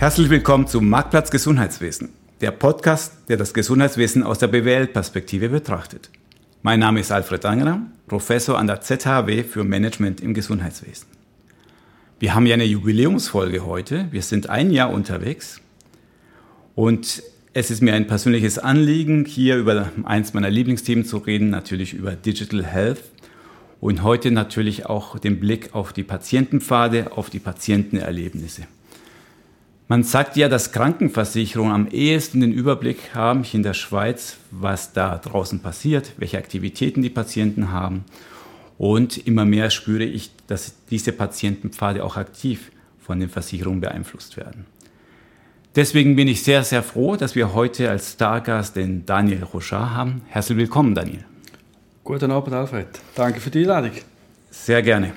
Herzlich willkommen zum Marktplatz Gesundheitswesen, der Podcast, der das Gesundheitswesen aus der BWL-Perspektive betrachtet. Mein Name ist Alfred Angerer, Professor an der ZHW für Management im Gesundheitswesen. Wir haben ja eine Jubiläumsfolge heute. Wir sind ein Jahr unterwegs. Und es ist mir ein persönliches Anliegen, hier über eins meiner Lieblingsthemen zu reden, natürlich über Digital Health. Und heute natürlich auch den Blick auf die Patientenpfade, auf die Patientenerlebnisse. Man sagt ja, dass Krankenversicherungen am ehesten den Überblick haben, hier in der Schweiz, was da draußen passiert, welche Aktivitäten die Patienten haben. Und immer mehr spüre ich, dass diese Patientenpfade auch aktiv von den Versicherungen beeinflusst werden. Deswegen bin ich sehr, sehr froh, dass wir heute als Stargast den Daniel Rochard haben. Herzlich willkommen, Daniel. Guten Abend, Alfred. Danke für die Einladung. Sehr gerne.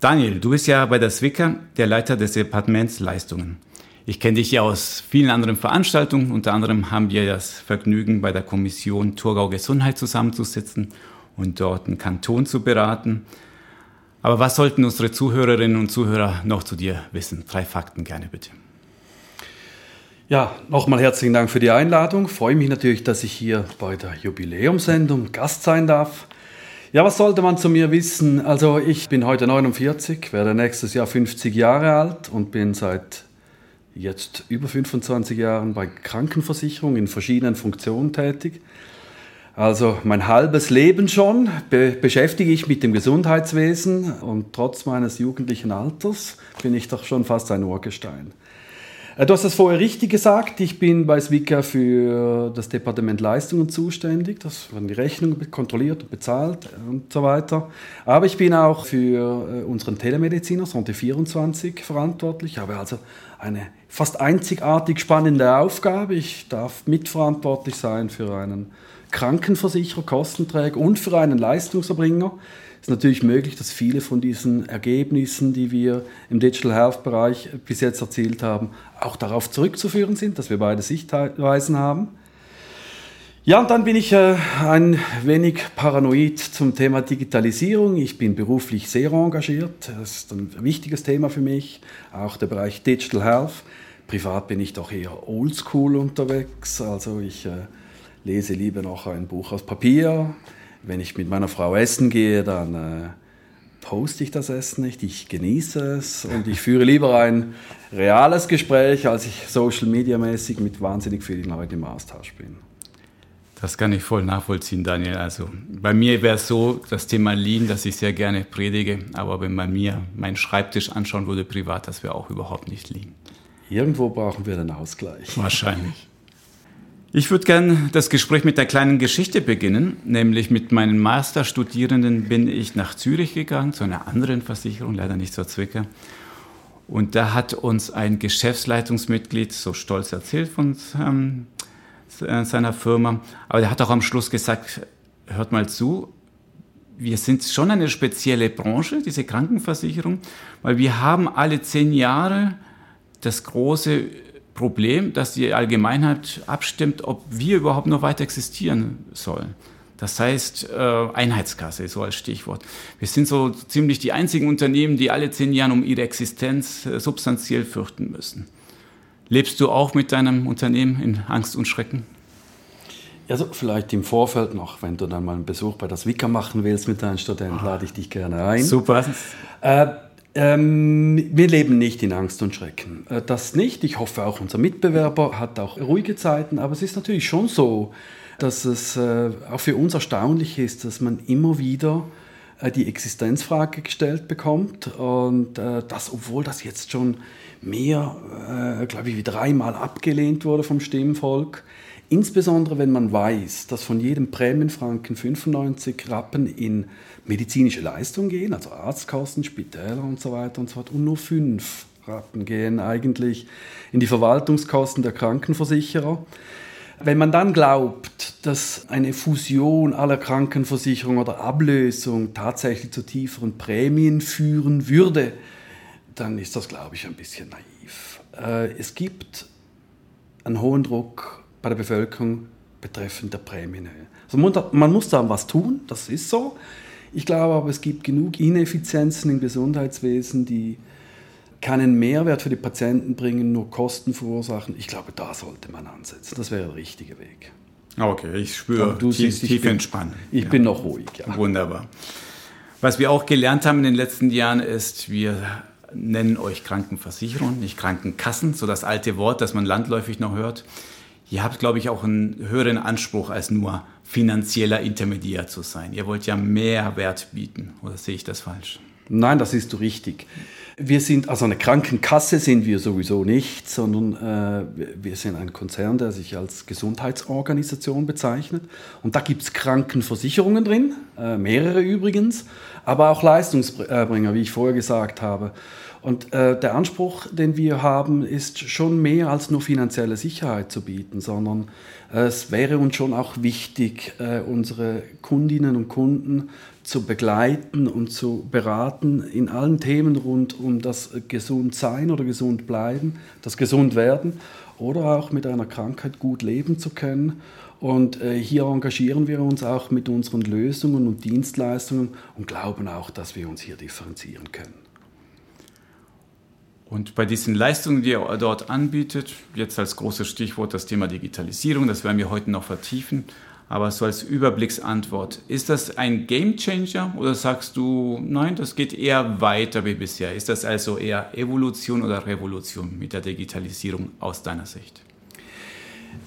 Daniel, du bist ja bei der Zwicker der Leiter des Departements Leistungen. Ich kenne dich ja aus vielen anderen Veranstaltungen. Unter anderem haben wir das Vergnügen, bei der Kommission Thurgau Gesundheit zusammenzusitzen und dort einen Kanton zu beraten. Aber was sollten unsere Zuhörerinnen und Zuhörer noch zu dir wissen? Drei Fakten gerne bitte. Ja, nochmal herzlichen Dank für die Einladung. Freue mich natürlich, dass ich hier bei der Jubiläumsendung Gast sein darf. Ja, was sollte man zu mir wissen? Also ich bin heute 49, werde nächstes Jahr 50 Jahre alt und bin seit jetzt über 25 Jahren bei Krankenversicherung in verschiedenen Funktionen tätig. Also mein halbes Leben schon be beschäftige ich mit dem Gesundheitswesen und trotz meines jugendlichen Alters bin ich doch schon fast ein Urgestein. Äh, du hast es vorher richtig gesagt, ich bin bei Swika für das Departement Leistungen zuständig. Das werden die Rechnungen kontrolliert und bezahlt und so weiter. Aber ich bin auch für äh, unseren Telemediziner, Sonte 24, verantwortlich. Ich habe also eine fast einzigartig spannende Aufgabe. Ich darf mitverantwortlich sein für einen Krankenversicherer, Kostenträger und für einen Leistungserbringer ist natürlich möglich, dass viele von diesen Ergebnissen, die wir im Digital Health Bereich bis jetzt erzielt haben, auch darauf zurückzuführen sind, dass wir beide Sichtweisen haben. Ja, und dann bin ich äh, ein wenig paranoid zum Thema Digitalisierung. Ich bin beruflich sehr engagiert. Das ist ein wichtiges Thema für mich. Auch der Bereich Digital Health. Privat bin ich doch eher oldschool unterwegs. Also ich äh, lese lieber noch ein Buch aus Papier. Wenn ich mit meiner Frau essen gehe, dann äh, poste ich das Essen nicht, ich genieße es und ich führe lieber ein reales Gespräch, als ich Social Media mäßig mit wahnsinnig vielen Leuten im Austausch bin. Das kann ich voll nachvollziehen, Daniel. Also bei mir wäre es so, das Thema Lean, das ich sehr gerne predige, aber wenn man mir meinen Schreibtisch anschauen würde privat, das wäre auch überhaupt nicht Lean. Irgendwo brauchen wir den Ausgleich. Wahrscheinlich. Ich würde gerne das Gespräch mit der kleinen Geschichte beginnen, nämlich mit meinen Masterstudierenden bin ich nach Zürich gegangen, zu einer anderen Versicherung, leider nicht zur Zwicker. Und da hat uns ein Geschäftsleitungsmitglied so stolz erzählt von ähm, seiner Firma, aber der hat auch am Schluss gesagt, hört mal zu, wir sind schon eine spezielle Branche, diese Krankenversicherung, weil wir haben alle zehn Jahre das große Problem, dass die Allgemeinheit abstimmt, ob wir überhaupt noch weiter existieren sollen. Das heißt, äh, Einheitskasse so als Stichwort. Wir sind so ziemlich die einzigen Unternehmen, die alle zehn Jahre um ihre Existenz äh, substanziell fürchten müssen. Lebst du auch mit deinem Unternehmen in Angst und Schrecken? Also vielleicht im Vorfeld noch, wenn du dann mal einen Besuch bei der Swika machen willst mit deinen Studenten, lade ich dich gerne ein. Super. Äh, ähm, wir leben nicht in Angst und Schrecken. Äh, das nicht. Ich hoffe auch unser Mitbewerber hat auch ruhige Zeiten. Aber es ist natürlich schon so, dass es äh, auch für uns erstaunlich ist, dass man immer wieder äh, die Existenzfrage gestellt bekommt. Und das, obwohl das jetzt schon mehr, glaube ich, wie dreimal abgelehnt wurde vom Stimmvolk. Insbesondere wenn man weiß, dass von jedem Prämienfranken 95 Rappen in medizinische Leistungen gehen, also Arztkosten, Spitäler und so weiter und so fort, und nur 5 Rappen gehen eigentlich in die Verwaltungskosten der Krankenversicherer. Wenn man dann glaubt, dass eine Fusion aller Krankenversicherungen oder Ablösung tatsächlich zu tieferen Prämien führen würde, dann ist das, glaube ich, ein bisschen naiv. Äh, es gibt einen hohen Druck bei der Bevölkerung betreffend der Prämienhöhe. Also man muss da was tun, das ist so. Ich glaube aber, es gibt genug Ineffizienzen im Gesundheitswesen, die keinen Mehrwert für die Patienten bringen, nur Kosten verursachen. Ich glaube, da sollte man ansetzen. Das wäre der richtige Weg. Okay, ich spüre tief, siehst, tief entspannen. Ich ja. bin noch ruhig, ja. Wunderbar. Was wir auch gelernt haben in den letzten Jahren ist, wir nennen euch Krankenversicherung, nicht Krankenkassen, so das alte Wort, das man landläufig noch hört. Ihr habt, glaube ich, auch einen höheren Anspruch als nur finanzieller Intermediär zu sein. Ihr wollt ja mehr Wert bieten, oder sehe ich das falsch? Nein, das ist richtig. Wir sind, also eine Krankenkasse sind wir sowieso nicht, sondern äh, wir sind ein Konzern, der sich als Gesundheitsorganisation bezeichnet. Und da gibt es Krankenversicherungen drin, äh, mehrere übrigens, aber auch Leistungsbringer, wie ich vorher gesagt habe. Und äh, der Anspruch, den wir haben, ist schon mehr als nur finanzielle Sicherheit zu bieten, sondern äh, es wäre uns schon auch wichtig, äh, unsere Kundinnen und Kunden zu begleiten und zu beraten in allen Themen rund um das Gesundsein oder Gesundbleiben, das Gesundwerden oder auch mit einer Krankheit gut leben zu können. Und äh, hier engagieren wir uns auch mit unseren Lösungen und Dienstleistungen und glauben auch, dass wir uns hier differenzieren können. Und bei diesen Leistungen, die er dort anbietet, jetzt als großes Stichwort das Thema Digitalisierung, das werden wir heute noch vertiefen, aber so als Überblicksantwort, ist das ein Gamechanger oder sagst du, nein, das geht eher weiter wie bisher? Ist das also eher Evolution oder Revolution mit der Digitalisierung aus deiner Sicht?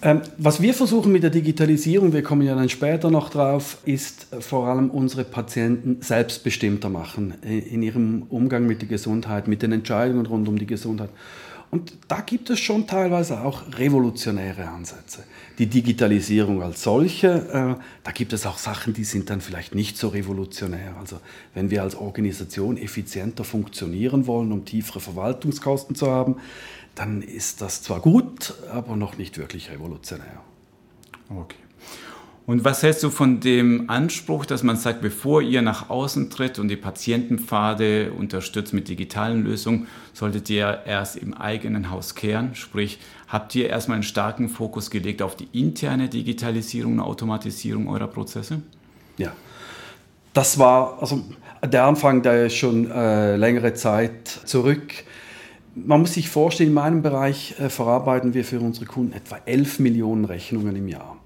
Ähm, was wir versuchen mit der Digitalisierung, wir kommen ja dann später noch drauf, ist vor allem unsere Patienten selbstbestimmter machen in ihrem Umgang mit der Gesundheit, mit den Entscheidungen rund um die Gesundheit. Und da gibt es schon teilweise auch revolutionäre Ansätze. Die Digitalisierung als solche, äh, da gibt es auch Sachen, die sind dann vielleicht nicht so revolutionär. Also wenn wir als Organisation effizienter funktionieren wollen, um tiefere Verwaltungskosten zu haben, dann ist das zwar gut, aber noch nicht wirklich revolutionär. Okay. Und was hältst du von dem Anspruch, dass man sagt, bevor ihr nach außen tritt und die Patientenpfade unterstützt mit digitalen Lösungen, solltet ihr erst im eigenen Haus kehren? Sprich, habt ihr erstmal einen starken Fokus gelegt auf die interne Digitalisierung und Automatisierung eurer Prozesse? Ja, das war, also der Anfang, der ist schon äh, längere Zeit zurück. Man muss sich vorstellen, in meinem Bereich äh, verarbeiten wir für unsere Kunden etwa 11 Millionen Rechnungen im Jahr.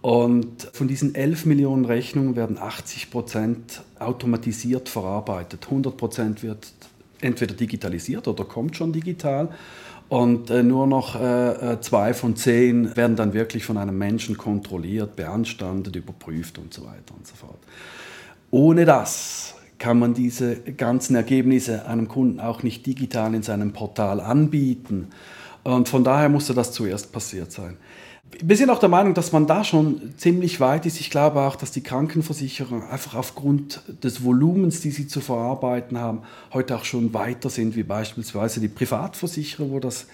Und von diesen 11 Millionen Rechnungen werden 80 Prozent automatisiert verarbeitet. 100 Prozent wird entweder digitalisiert oder kommt schon digital. Und äh, nur noch äh, zwei von zehn werden dann wirklich von einem Menschen kontrolliert, beanstandet, überprüft und so weiter und so fort. Ohne das kann man diese ganzen Ergebnisse einem Kunden auch nicht digital in seinem Portal anbieten. Und von daher musste das zuerst passiert sein wir sind auch der Meinung, dass man da schon ziemlich weit ist. Ich glaube auch, dass die Krankenversicherer einfach aufgrund des Volumens, die sie zu verarbeiten haben, heute auch schon weiter sind, wie beispielsweise die Privatversicherer, wo das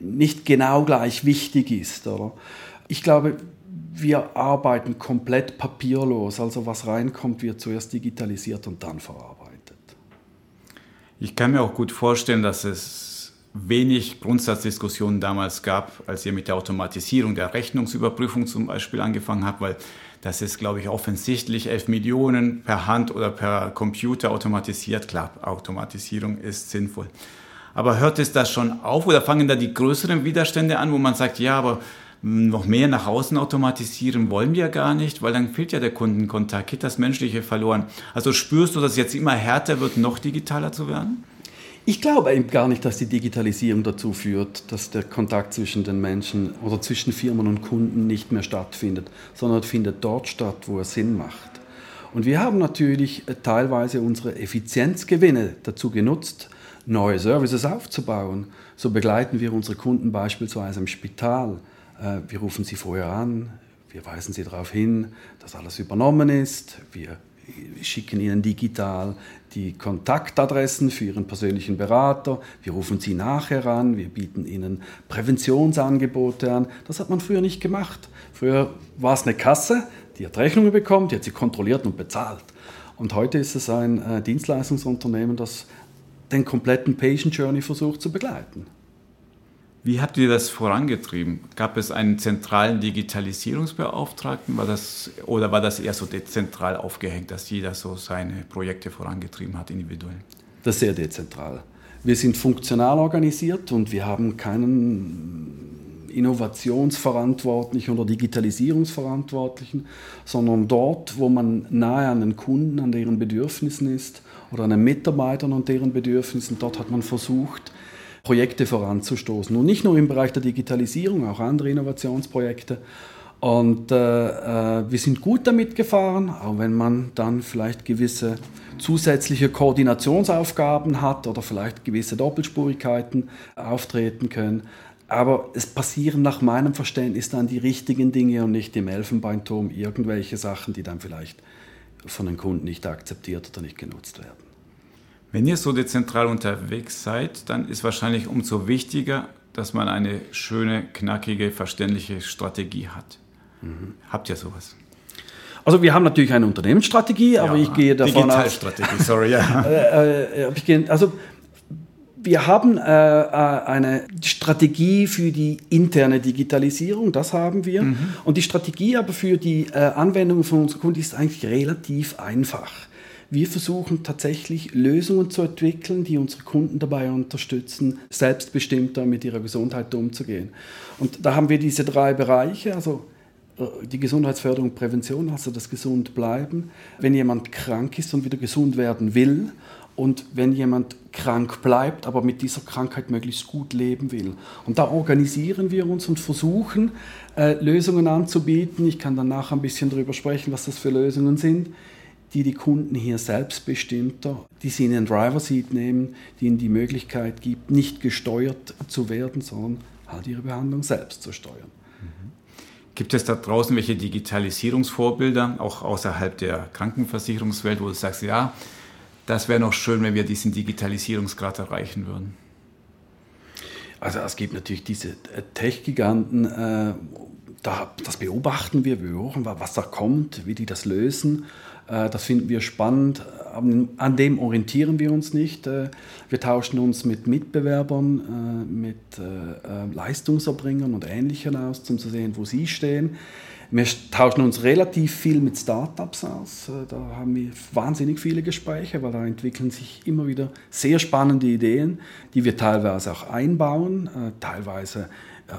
nicht genau gleich wichtig ist. Oder? Ich glaube, wir arbeiten komplett papierlos. Also was reinkommt, wird zuerst digitalisiert und dann verarbeitet. Ich kann mir auch gut vorstellen, dass es wenig Grundsatzdiskussionen damals gab, als ihr mit der Automatisierung der Rechnungsüberprüfung zum Beispiel angefangen habt, weil das ist, glaube ich, offensichtlich 11 Millionen per Hand oder per Computer automatisiert. Klar, Automatisierung ist sinnvoll. Aber hört es da schon auf oder fangen da die größeren Widerstände an, wo man sagt, ja, aber noch mehr nach außen automatisieren wollen wir gar nicht, weil dann fehlt ja der Kundenkontakt, geht das Menschliche verloren. Also spürst du, dass es jetzt immer härter wird, noch digitaler zu werden? Ich glaube eben gar nicht, dass die Digitalisierung dazu führt, dass der Kontakt zwischen den Menschen oder zwischen Firmen und Kunden nicht mehr stattfindet, sondern findet dort statt, wo er Sinn macht. Und wir haben natürlich äh, teilweise unsere Effizienzgewinne dazu genutzt, neue Services aufzubauen. So begleiten wir unsere Kunden beispielsweise im Spital. Äh, wir rufen sie vorher an, wir weisen sie darauf hin, dass alles übernommen ist. Wir schicken ihnen digital die Kontaktadressen für Ihren persönlichen Berater. Wir rufen Sie nachher an, wir bieten Ihnen Präventionsangebote an. Das hat man früher nicht gemacht. Früher war es eine Kasse, die hat Rechnungen bekommen, die hat sie kontrolliert und bezahlt. Und heute ist es ein äh, Dienstleistungsunternehmen, das den kompletten Patient Journey versucht zu begleiten. Wie habt ihr das vorangetrieben? Gab es einen zentralen Digitalisierungsbeauftragten war das, oder war das eher so dezentral aufgehängt, dass jeder so seine Projekte vorangetrieben hat, individuell? Das ist sehr dezentral. Wir sind funktional organisiert und wir haben keinen Innovationsverantwortlichen oder Digitalisierungsverantwortlichen, sondern dort, wo man nahe an den Kunden, an deren Bedürfnissen ist oder an den Mitarbeitern und deren Bedürfnissen, dort hat man versucht, Projekte voranzustoßen. Und nicht nur im Bereich der Digitalisierung, auch andere Innovationsprojekte. Und äh, äh, wir sind gut damit gefahren, auch wenn man dann vielleicht gewisse zusätzliche Koordinationsaufgaben hat oder vielleicht gewisse Doppelspurigkeiten auftreten können. Aber es passieren nach meinem Verständnis dann die richtigen Dinge und nicht im Elfenbeinturm irgendwelche Sachen, die dann vielleicht von den Kunden nicht akzeptiert oder nicht genutzt werden. Wenn ihr so dezentral unterwegs seid, dann ist wahrscheinlich umso wichtiger, dass man eine schöne, knackige, verständliche Strategie hat. Mhm. Habt ihr sowas? Also wir haben natürlich eine Unternehmensstrategie, aber ja, ich gehe davon aus... Digitalstrategie, sorry, ja. Äh, äh, also wir haben äh, eine Strategie für die interne Digitalisierung, das haben wir. Mhm. Und die Strategie aber für die Anwendung von unseren Kunden ist eigentlich relativ einfach. Wir versuchen tatsächlich Lösungen zu entwickeln, die unsere Kunden dabei unterstützen, selbstbestimmter mit ihrer Gesundheit umzugehen. Und da haben wir diese drei Bereiche, also äh, die Gesundheitsförderung, Prävention, also das Gesundbleiben. Wenn jemand krank ist und wieder gesund werden will und wenn jemand krank bleibt, aber mit dieser Krankheit möglichst gut leben will. Und da organisieren wir uns und versuchen, äh, Lösungen anzubieten. Ich kann danach ein bisschen darüber sprechen, was das für Lösungen sind, die die Kunden hier selbstbestimmter, die sie in den Driver Seat nehmen, die ihnen die Möglichkeit gibt, nicht gesteuert zu werden, sondern halt ihre Behandlung selbst zu steuern. Mhm. Gibt es da draußen welche Digitalisierungsvorbilder, auch außerhalb der Krankenversicherungswelt, wo du sagst, ja, das wäre noch schön, wenn wir diesen Digitalisierungsgrad erreichen würden? Also es gibt natürlich diese äh, Tech-Giganten, äh, da, das beobachten wir, wir beobachten, was da kommt, wie die das lösen. Äh, das finden wir spannend. An dem orientieren wir uns nicht. Äh, wir tauschen uns mit Mitbewerbern, äh, mit Leistungserbringern und Ähnlichen aus, um zu sehen, wo sie stehen. Wir tauschen uns relativ viel mit Startups aus. Da haben wir wahnsinnig viele Gespräche, weil da entwickeln sich immer wieder sehr spannende Ideen, die wir teilweise auch einbauen, teilweise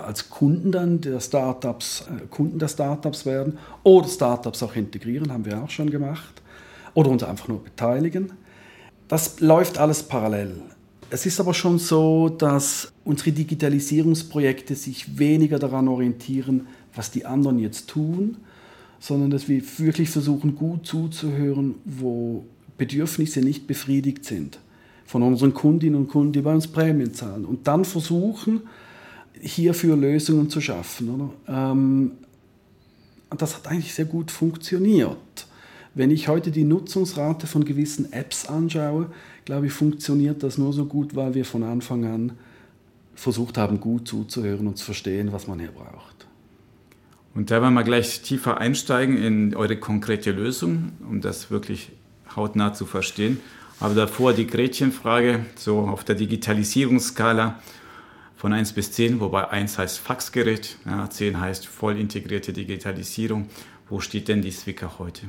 als Kunden dann der Startups, äh, Kunden der Startups werden oder Startups auch integrieren, haben wir auch schon gemacht. Oder uns einfach nur beteiligen. Das läuft alles parallel. Es ist aber schon so, dass unsere Digitalisierungsprojekte sich weniger daran orientieren, was die anderen jetzt tun, sondern dass wir wirklich versuchen, gut zuzuhören, wo Bedürfnisse nicht befriedigt sind von unseren Kundinnen und Kunden, die bei uns Prämien zahlen. Und dann versuchen, hierfür Lösungen zu schaffen. Ähm, das hat eigentlich sehr gut funktioniert. Wenn ich heute die Nutzungsrate von gewissen Apps anschaue, glaube ich, funktioniert das nur so gut, weil wir von Anfang an versucht haben, gut zuzuhören und zu verstehen, was man hier braucht. Und da wollen wir gleich tiefer einsteigen in eure konkrete Lösung, um das wirklich hautnah zu verstehen. Aber davor die Gretchenfrage, so auf der Digitalisierungsskala von 1 bis 10, wobei 1 heißt Faxgerät, ja, 10 heißt voll integrierte Digitalisierung. Wo steht denn die Zwicker heute?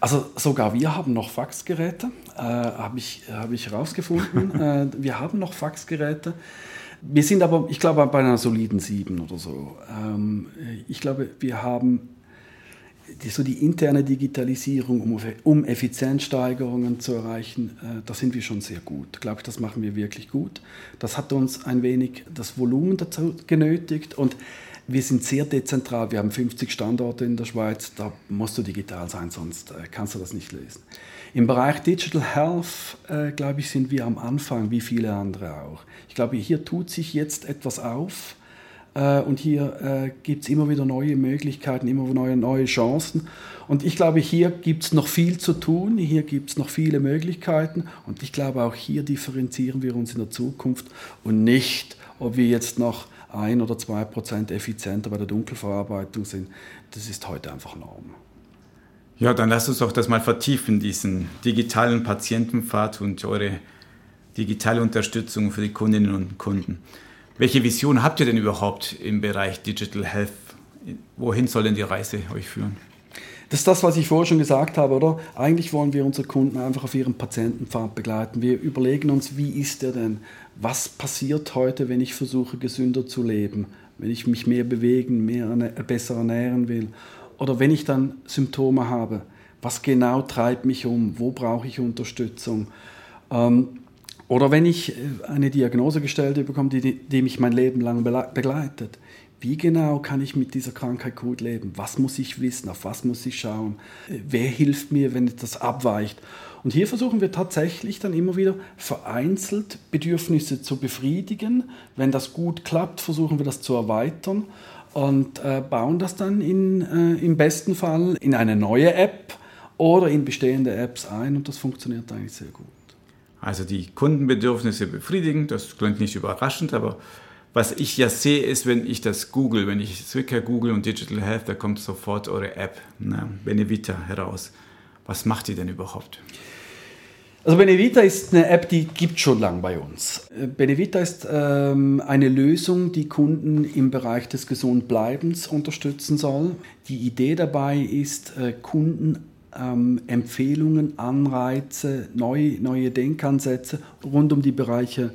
Also sogar wir haben noch Faxgeräte, äh, habe ich, hab ich herausgefunden. äh, wir haben noch Faxgeräte. Wir sind aber, ich glaube, bei einer soliden 7 oder so. Ähm, ich glaube, wir haben die, so die interne Digitalisierung, um, um Effizienzsteigerungen zu erreichen, äh, da sind wir schon sehr gut. Glaube ich, das machen wir wirklich gut. Das hat uns ein wenig das Volumen dazu genötigt und wir sind sehr dezentral. Wir haben 50 Standorte in der Schweiz. Da musst du digital sein, sonst äh, kannst du das nicht lösen. Im Bereich Digital Health, äh, glaube ich, sind wir am Anfang, wie viele andere auch. Ich glaube, hier tut sich jetzt etwas auf und hier äh, gibt es immer wieder neue Möglichkeiten, immer wieder neue, neue Chancen. Und ich glaube, hier gibt es noch viel zu tun, hier gibt es noch viele Möglichkeiten. Und ich glaube, auch hier differenzieren wir uns in der Zukunft und nicht, ob wir jetzt noch ein oder zwei Prozent effizienter bei der Dunkelverarbeitung sind. Das ist heute einfach Norm. Ja, dann lasst uns doch das mal vertiefen, diesen digitalen Patientenpfad und eure digitale Unterstützung für die Kundinnen und Kunden. Welche Vision habt ihr denn überhaupt im Bereich Digital Health? Wohin soll denn die Reise euch führen? Das ist das, was ich vorher schon gesagt habe, oder? Eigentlich wollen wir unsere Kunden einfach auf ihrem Patientenpfad begleiten. Wir überlegen uns, wie ist der denn? Was passiert heute, wenn ich versuche, gesünder zu leben? Wenn ich mich mehr bewegen, mehr, besser ernähren will? Oder wenn ich dann Symptome habe? Was genau treibt mich um? Wo brauche ich Unterstützung? Ähm, oder wenn ich äh, eine Diagnose gestellt bekomme, die, die mich mein Leben lang begleitet wie genau kann ich mit dieser Krankheit gut leben? Was muss ich wissen? Auf was muss ich schauen? Wer hilft mir, wenn etwas abweicht? Und hier versuchen wir tatsächlich dann immer wieder vereinzelt Bedürfnisse zu befriedigen. Wenn das gut klappt, versuchen wir das zu erweitern und äh, bauen das dann in, äh, im besten Fall in eine neue App oder in bestehende Apps ein und das funktioniert eigentlich sehr gut. Also die Kundenbedürfnisse befriedigen, das klingt nicht überraschend, aber was ich ja sehe, ist, wenn ich das google, wenn ich Zwicker google und Digital Health, da kommt sofort eure App, ne, Benevita, heraus. Was macht die denn überhaupt? Also Benevita ist eine App, die gibt schon lang bei uns. Benevita ist ähm, eine Lösung, die Kunden im Bereich des Gesundbleibens unterstützen soll. Die Idee dabei ist, äh, Kunden ähm, Empfehlungen, Anreize, neue, neue Denkansätze rund um die Bereiche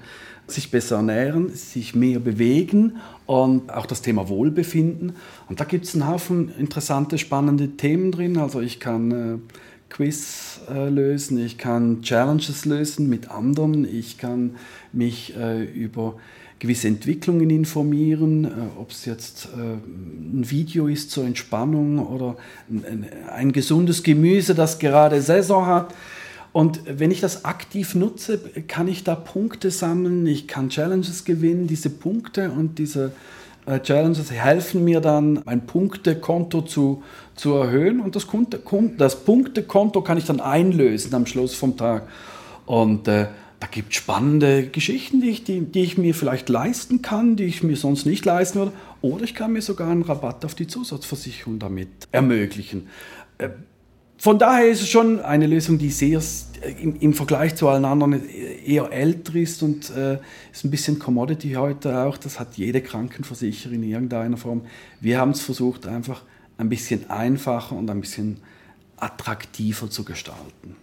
sich besser ernähren, sich mehr bewegen und auch das Thema Wohlbefinden. Und da gibt es einen Haufen interessante, spannende Themen drin. Also ich kann äh, Quiz äh, lösen, ich kann Challenges lösen mit anderen, ich kann mich äh, über gewisse Entwicklungen informieren, äh, ob es jetzt äh, ein Video ist zur Entspannung oder ein, ein gesundes Gemüse, das gerade Saison hat. Und wenn ich das aktiv nutze, kann ich da Punkte sammeln, ich kann Challenges gewinnen, diese Punkte und diese äh, Challenges helfen mir dann, mein Punktekonto zu, zu erhöhen und das, das Punktekonto kann ich dann einlösen am Schluss vom Tag. Und äh, da gibt es spannende Geschichten, die ich, die, die ich mir vielleicht leisten kann, die ich mir sonst nicht leisten würde. Oder ich kann mir sogar einen Rabatt auf die Zusatzversicherung damit ermöglichen. Äh, von daher ist es schon eine Lösung, die sehr im, im Vergleich zu allen anderen eher älter ist und äh, ist ein bisschen Commodity heute auch. Das hat jede Krankenversicherer in irgendeiner Form. Wir haben es versucht, einfach ein bisschen einfacher und ein bisschen attraktiver zu gestalten.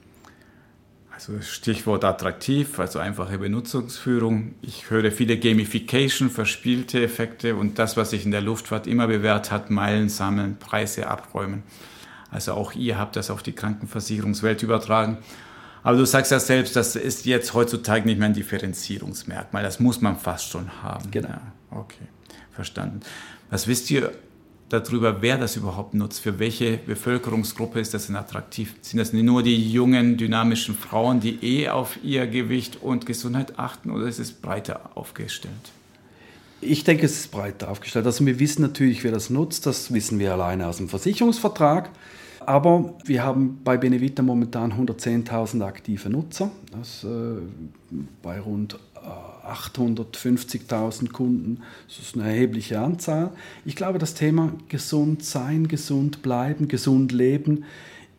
Also Stichwort attraktiv, also einfache Benutzungsführung. Ich höre viele Gamification, verspielte Effekte und das, was sich in der Luftfahrt immer bewährt hat, Meilen sammeln, Preise abräumen. Also auch ihr habt das auf die Krankenversicherungswelt übertragen. Aber du sagst ja selbst, das ist jetzt heutzutage nicht mehr ein Differenzierungsmerkmal. Das muss man fast schon haben. Genau. Ja, okay, verstanden. Was wisst ihr darüber, wer das überhaupt nutzt? Für welche Bevölkerungsgruppe ist das denn attraktiv? Sind das nur die jungen, dynamischen Frauen, die eh auf ihr Gewicht und Gesundheit achten oder ist es breiter aufgestellt? Ich denke, es ist breiter aufgestellt. Also wir wissen natürlich, wer das nutzt. Das wissen wir alleine aus dem Versicherungsvertrag. Aber wir haben bei Benevita momentan 110.000 aktive Nutzer. Das äh, bei rund 850.000 äh, Kunden. Das ist eine erhebliche Anzahl. Ich glaube, das Thema gesund sein, gesund bleiben, gesund leben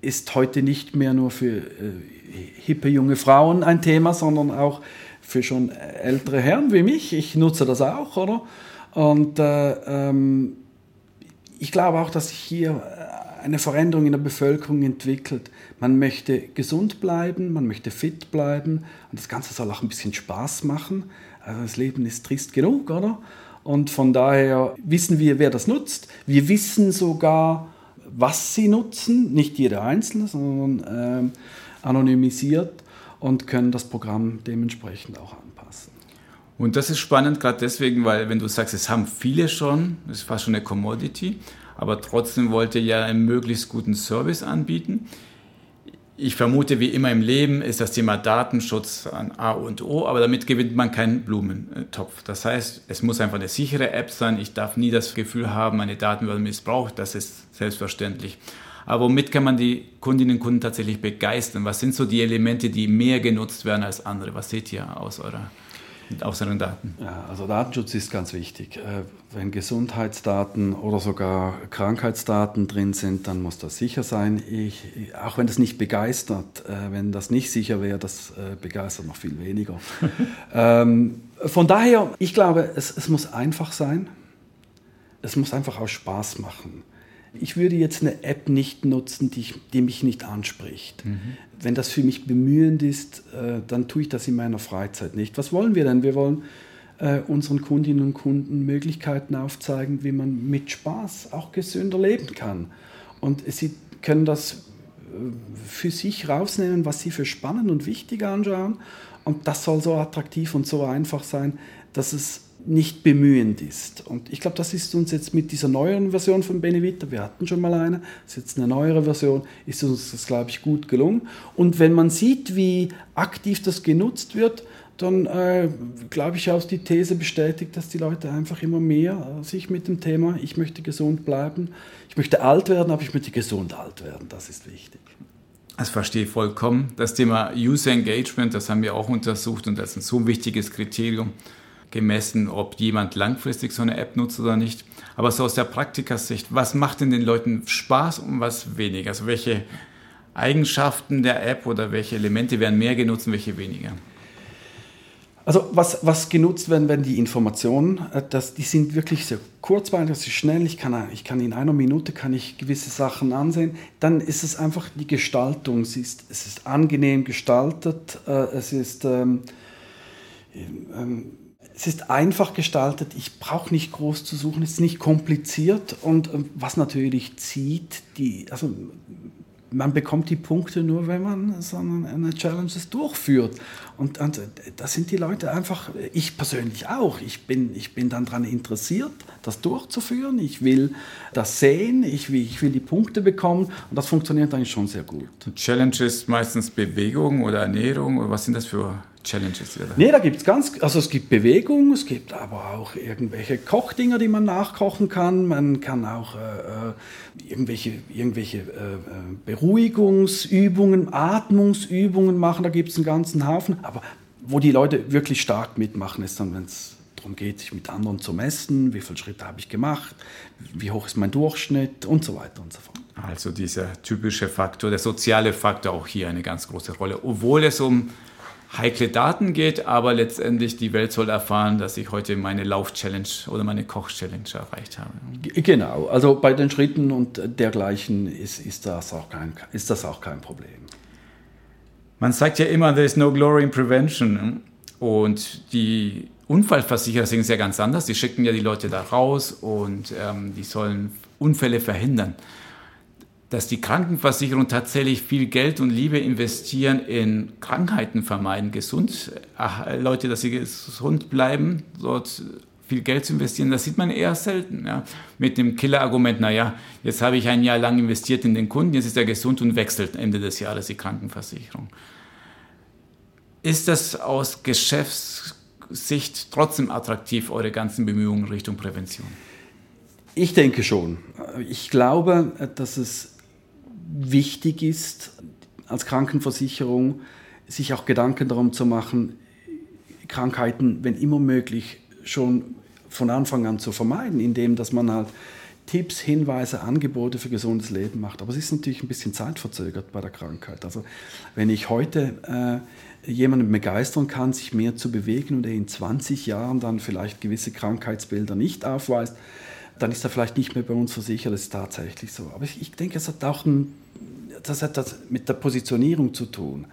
ist heute nicht mehr nur für äh, hippe junge Frauen ein Thema, sondern auch für schon ältere Herren wie mich. Ich nutze das auch, oder? Und äh, ähm, ich glaube auch, dass sich hier eine Veränderung in der Bevölkerung entwickelt. Man möchte gesund bleiben, man möchte fit bleiben und das Ganze soll auch ein bisschen Spaß machen. Also das Leben ist trist genug, oder? Und von daher wissen wir, wer das nutzt. Wir wissen sogar, was sie nutzen, nicht jeder Einzelne, sondern äh, anonymisiert und können das Programm dementsprechend auch anpassen. Und das ist spannend, gerade deswegen, weil wenn du sagst, es haben viele schon, das ist fast schon eine Commodity, aber trotzdem wollte ja einen möglichst guten Service anbieten. Ich vermute, wie immer im Leben ist das Thema Datenschutz an A und O, aber damit gewinnt man keinen Blumentopf. Das heißt, es muss einfach eine sichere App sein. Ich darf nie das Gefühl haben, meine Daten werden missbraucht. Das ist selbstverständlich. Aber womit kann man die Kundinnen und Kunden tatsächlich begeistern? Was sind so die Elemente, die mehr genutzt werden als andere? Was seht ihr aus eurer aus seinen Daten? Ja, also Datenschutz ist ganz wichtig. Äh, wenn Gesundheitsdaten oder sogar Krankheitsdaten drin sind, dann muss das sicher sein. Ich, auch wenn das nicht begeistert, äh, wenn das nicht sicher wäre, das äh, begeistert noch viel weniger. ähm, von daher, ich glaube, es, es muss einfach sein. Es muss einfach auch Spaß machen. Ich würde jetzt eine App nicht nutzen, die, ich, die mich nicht anspricht. Mhm. Wenn das für mich bemühend ist, äh, dann tue ich das in meiner Freizeit nicht. Was wollen wir denn? Wir wollen äh, unseren Kundinnen und Kunden Möglichkeiten aufzeigen, wie man mit Spaß auch gesünder leben kann. Und sie können das äh, für sich rausnehmen, was sie für spannend und wichtig anschauen. Und das soll so attraktiv und so einfach sein, dass es nicht bemühend ist. Und ich glaube, das ist uns jetzt mit dieser neueren Version von Benevita, wir hatten schon mal eine, das ist jetzt eine neuere Version, ist uns das, glaube ich, gut gelungen. Und wenn man sieht, wie aktiv das genutzt wird, dann äh, glaube ich auch die These bestätigt, dass die Leute einfach immer mehr äh, sich mit dem Thema, ich möchte gesund bleiben, ich möchte alt werden, aber ich möchte gesund alt werden, das ist wichtig. Das verstehe ich vollkommen. Das Thema User Engagement, das haben wir auch untersucht und das ist ein so wichtiges Kriterium gemessen, ob jemand langfristig so eine App nutzt oder nicht. Aber so aus der Praktikersicht, was macht denn den Leuten Spaß und was weniger? Also welche Eigenschaften der App oder welche Elemente werden mehr genutzt und welche weniger? Also was, was genutzt werden, werden die Informationen, äh, das, die sind wirklich sehr kurzweilig, das ist schnell, ich kann, ich kann in einer Minute kann ich gewisse Sachen ansehen. Dann ist es einfach die Gestaltung, es ist, es ist angenehm gestaltet, äh, es ist, ähm, ähm, es ist einfach gestaltet, ich brauche nicht groß zu suchen, es ist nicht kompliziert. Und ähm, was natürlich zieht, die, also man bekommt die Punkte nur, wenn man so eine Challenge durchführt. Und, und da sind die Leute einfach, ich persönlich auch, ich bin, ich bin dann daran interessiert, das durchzuführen. Ich will das sehen, ich will, ich will die Punkte bekommen und das funktioniert eigentlich schon sehr gut. Challenge ist meistens Bewegung oder Ernährung oder was sind das für Challenges? Oder? Nee, da gibt es ganz, also es gibt Bewegung, es gibt aber auch irgendwelche Kochdinger, die man nachkochen kann. Man kann auch äh, äh irgendwelche, irgendwelche äh, äh, Beruhigungsübungen, Atmungsübungen machen, da gibt es einen ganzen Haufen. Aber wo die Leute wirklich stark mitmachen, ist dann, wenn es darum geht, sich mit anderen zu messen, wie viele Schritte habe ich gemacht, wie hoch ist mein Durchschnitt und so weiter und so fort. Also dieser typische Faktor, der soziale Faktor auch hier eine ganz große Rolle, obwohl es um heikle Daten geht, aber letztendlich die Welt soll erfahren, dass ich heute meine Lauf-Challenge oder meine Koch-Challenge erreicht habe. Genau, also bei den Schritten und dergleichen ist, ist, das, auch kein, ist das auch kein Problem. Man sagt ja immer, there is no glory in prevention. Und die Unfallversicherer sind es ja ganz anders. Die schicken ja die Leute da raus und ähm, die sollen Unfälle verhindern dass die Krankenversicherung tatsächlich viel Geld und Liebe investieren in Krankheiten vermeiden, gesund, äh, Leute, dass sie gesund bleiben, dort viel Geld zu investieren, das sieht man eher selten. Ja. Mit dem Killer-Argument, naja, jetzt habe ich ein Jahr lang investiert in den Kunden, jetzt ist er gesund und wechselt Ende des Jahres die Krankenversicherung. Ist das aus Geschäftssicht trotzdem attraktiv, eure ganzen Bemühungen Richtung Prävention? Ich denke schon. Ich glaube, dass es wichtig ist, als Krankenversicherung sich auch Gedanken darum zu machen, Krankheiten, wenn immer möglich, schon von Anfang an zu vermeiden, indem dass man halt Tipps, Hinweise, Angebote für gesundes Leben macht. Aber es ist natürlich ein bisschen zeitverzögert bei der Krankheit. Also wenn ich heute äh, jemanden begeistern kann, sich mehr zu bewegen und er in 20 Jahren dann vielleicht gewisse Krankheitsbilder nicht aufweist, dann ist er vielleicht nicht mehr bei uns versichert. Das ist tatsächlich so. Aber ich, ich denke, es hat auch ein, das hat das mit der Positionierung zu tun.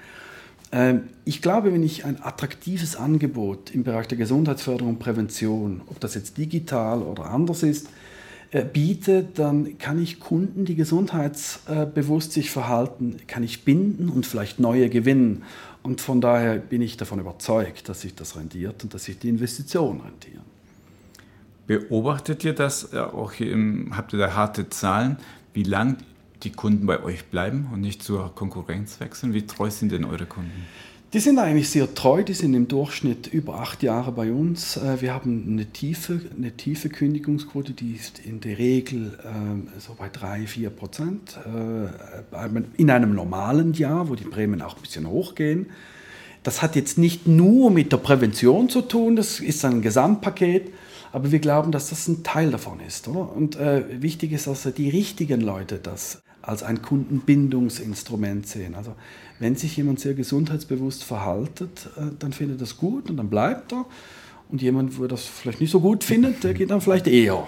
Ähm, ich glaube, wenn ich ein attraktives Angebot im Bereich der Gesundheitsförderung und Prävention, ob das jetzt digital oder anders ist, äh, biete, dann kann ich Kunden, die gesundheitsbewusst sich verhalten, kann ich binden und vielleicht neue gewinnen. Und von daher bin ich davon überzeugt, dass sich das rendiert und dass sich die Investitionen rentieren. Beobachtet ihr das auch hier im, habt ihr da harte Zahlen, wie lang die Kunden bei euch bleiben und nicht zur Konkurrenz wechseln? Wie treu sind denn eure Kunden? Die sind eigentlich sehr treu, die sind im Durchschnitt über acht Jahre bei uns. Äh, wir haben eine tiefe, eine tiefe Kündigungsquote, die ist in der Regel äh, so bei drei, vier Prozent. Äh, in einem normalen Jahr, wo die Prämien auch ein bisschen hochgehen. Das hat jetzt nicht nur mit der Prävention zu tun, das ist ein Gesamtpaket. Aber wir glauben, dass das ein Teil davon ist. Oder? Und äh, wichtig ist, dass die richtigen Leute das als ein Kundenbindungsinstrument sehen. Also wenn sich jemand sehr gesundheitsbewusst verhaltet, äh, dann findet das gut und dann bleibt er. Und jemand, wo das vielleicht nicht so gut findet, der geht dann vielleicht eher.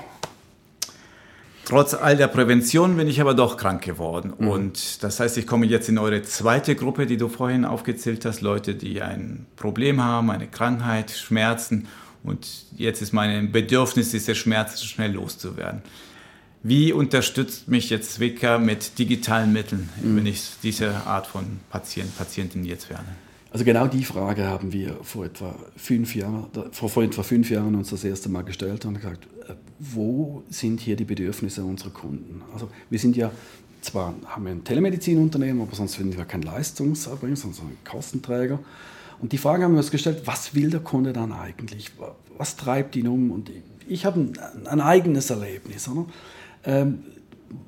Trotz all der Prävention bin ich aber doch krank geworden. Mhm. Und das heißt, ich komme jetzt in eure zweite Gruppe, die du vorhin aufgezählt hast. Leute, die ein Problem haben, eine Krankheit, Schmerzen. Und jetzt ist mein Bedürfnis, diese Schmerzen schnell loszuwerden. Wie unterstützt mich jetzt Zwicker mit digitalen Mitteln, Mhm. wenn ich diese Art von Patient, Patientin jetzt werde? Also genau die Frage haben wir vor etwa fünf Jahren, vor, vor etwa fünf Jahren uns das erste Mal gestellt und gesagt, äh, wo sind hier die Bedürfnisse unserer Kunden? Also wir sind ja zwar haben wir ein Telemedizinunternehmen, aber sonst sind wir kein Leistungserbringer, sondern ein Kostenträger. Und die Frage haben wir uns gestellt, was will der Kunde dann eigentlich? Was treibt ihn um? Und ich habe ein, ein eigenes Erlebnis. Oder? Ähm,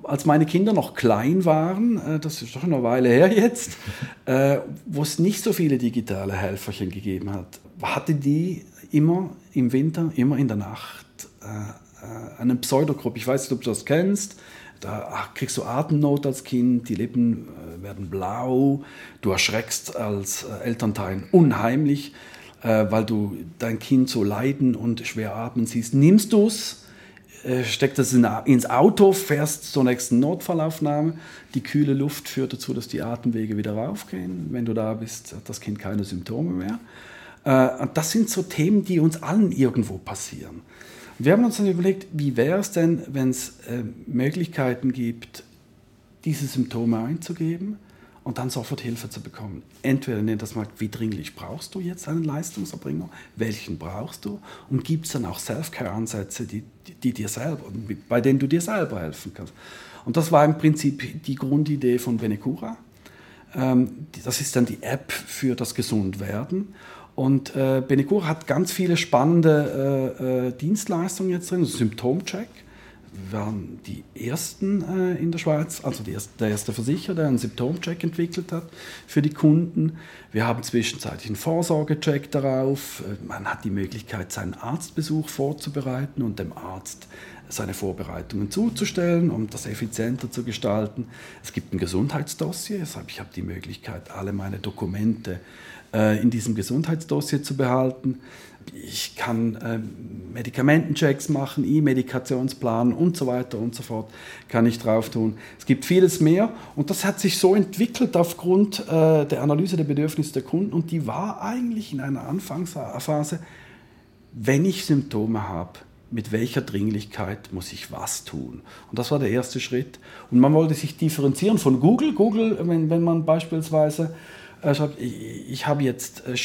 als meine Kinder noch klein waren, äh, das ist doch eine Weile her jetzt, äh, wo es nicht so viele digitale Helferchen gegeben hat, hatte die immer im Winter, immer in der Nacht äh, einen Pseudogrupp. Ich weiß nicht, ob du das kennst. Da kriegst du Atemnot als Kind, die Lippen werden blau, du erschreckst als Elternteil unheimlich, weil du dein Kind so leiden und schwer atmen siehst. Nimmst du es, äh, steckst es in, ins Auto, fährst zur nächsten Notfallaufnahme. Die kühle Luft führt dazu, dass die Atemwege wieder raufgehen. Wenn du da bist, hat das Kind keine Symptome mehr. Äh, das sind so Themen, die uns allen irgendwo passieren. Wir haben uns dann überlegt, wie wäre es denn, wenn es äh, Möglichkeiten gibt, diese Symptome einzugeben und dann sofort Hilfe zu bekommen. Entweder nennt das mal, wie dringlich brauchst du jetzt einen Leistungserbringer, welchen brauchst du und gibt es dann auch Self-Care-Ansätze, die, die, die, dir selber, bei denen du dir selber helfen kannst. Und das war im Prinzip die Grundidee von Benecura. Ähm, das ist dann die App für das Gesundwerden. Und äh, Benecura hat ganz viele spannende äh, äh, Dienstleistungen jetzt drin, Symptomcheck. Wir waren die ersten äh, in der Schweiz, also erste, der erste Versicherer, der einen Symptomcheck entwickelt hat für die Kunden. Wir haben zwischenzeitlich einen Vorsorgecheck darauf. Man hat die Möglichkeit, seinen Arztbesuch vorzubereiten und dem Arzt seine Vorbereitungen zuzustellen, um das effizienter zu gestalten. Es gibt ein Gesundheitsdossier, deshalb ich habe die Möglichkeit, alle meine Dokumente äh, in diesem Gesundheitsdossier zu behalten. Ich kann äh, Medikamentenchecks machen, E-Medikationsplan und so weiter und so fort kann ich drauf tun. Es gibt vieles mehr und das hat sich so entwickelt aufgrund äh, der Analyse der Bedürfnisse der Kunden und die war eigentlich in einer Anfangsphase, wenn ich Symptome habe, mit welcher Dringlichkeit muss ich was tun. Und das war der erste Schritt. Und man wollte sich differenzieren von Google. Google, wenn, wenn man beispielsweise äh, schreibt, ich, ich habe jetzt äh,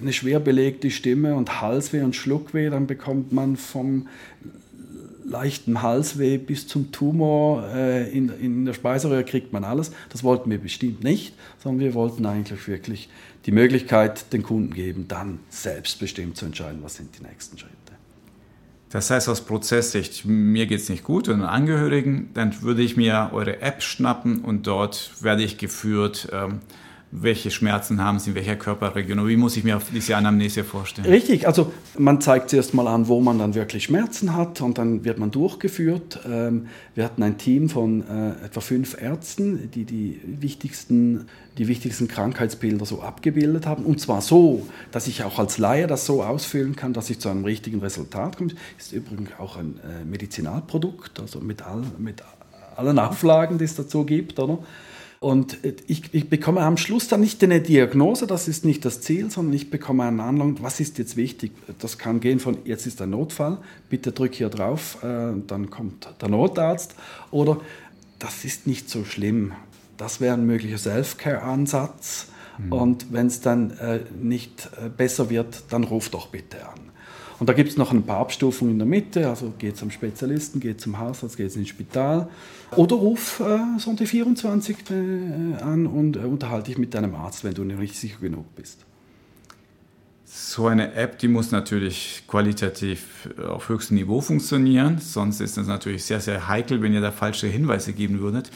eine schwer belegte Stimme und Halsweh und Schluckweh, dann bekommt man vom leichten Halsweh bis zum Tumor äh, in, in der Speiseröhre kriegt man alles. Das wollten wir bestimmt nicht, sondern wir wollten eigentlich wirklich die Möglichkeit den Kunden geben, dann selbstbestimmt zu entscheiden, was sind die nächsten Schritte. Das heißt aus Prozesssicht, mir geht es nicht gut und Angehörigen, dann würde ich mir eure App schnappen und dort werde ich geführt, ähm, welche Schmerzen haben Sie in welcher Körperregion? Wie muss ich mir diese Anamnese vorstellen? Richtig, also man zeigt zuerst mal an, wo man dann wirklich Schmerzen hat und dann wird man durchgeführt. Ähm, wir hatten ein Team von äh, etwa fünf Ärzten, die die wichtigsten, die wichtigsten Krankheitsbilder so abgebildet haben. Und zwar so, dass ich auch als Laie das so ausfüllen kann, dass ich zu einem richtigen Resultat komme. Ist übrigens auch ein äh, Medizinalprodukt, also mit, all, mit allen Auflagen, die es dazu gibt, oder? Und ich, ich, bekomme am Schluss dann nicht eine Diagnose, das ist nicht das Ziel, sondern ich bekomme einen Anlang, was ist jetzt wichtig. Das kann gehen von, jetzt ist ein Notfall, bitte drück hier drauf, äh, dann kommt der Notarzt. Oder das ist nicht so schlimm. Das wäre ein möglicher Self-Care-Ansatz. Mhm. Und wenn es dann äh, nicht äh, besser wird, dann ruf doch bitte an. Und da gibt es noch ein paar Abstufungen in der Mitte, also geht zum Spezialisten, geht zum Hausarzt, geht ins Spital. Oder ruf äh, Sonde 24 äh, an und äh, unterhalte dich mit deinem Arzt, wenn du nicht sicher genug bist. So eine App, die muss natürlich qualitativ auf höchstem Niveau funktionieren, sonst ist es natürlich sehr, sehr heikel, wenn ihr da falsche Hinweise geben würdet.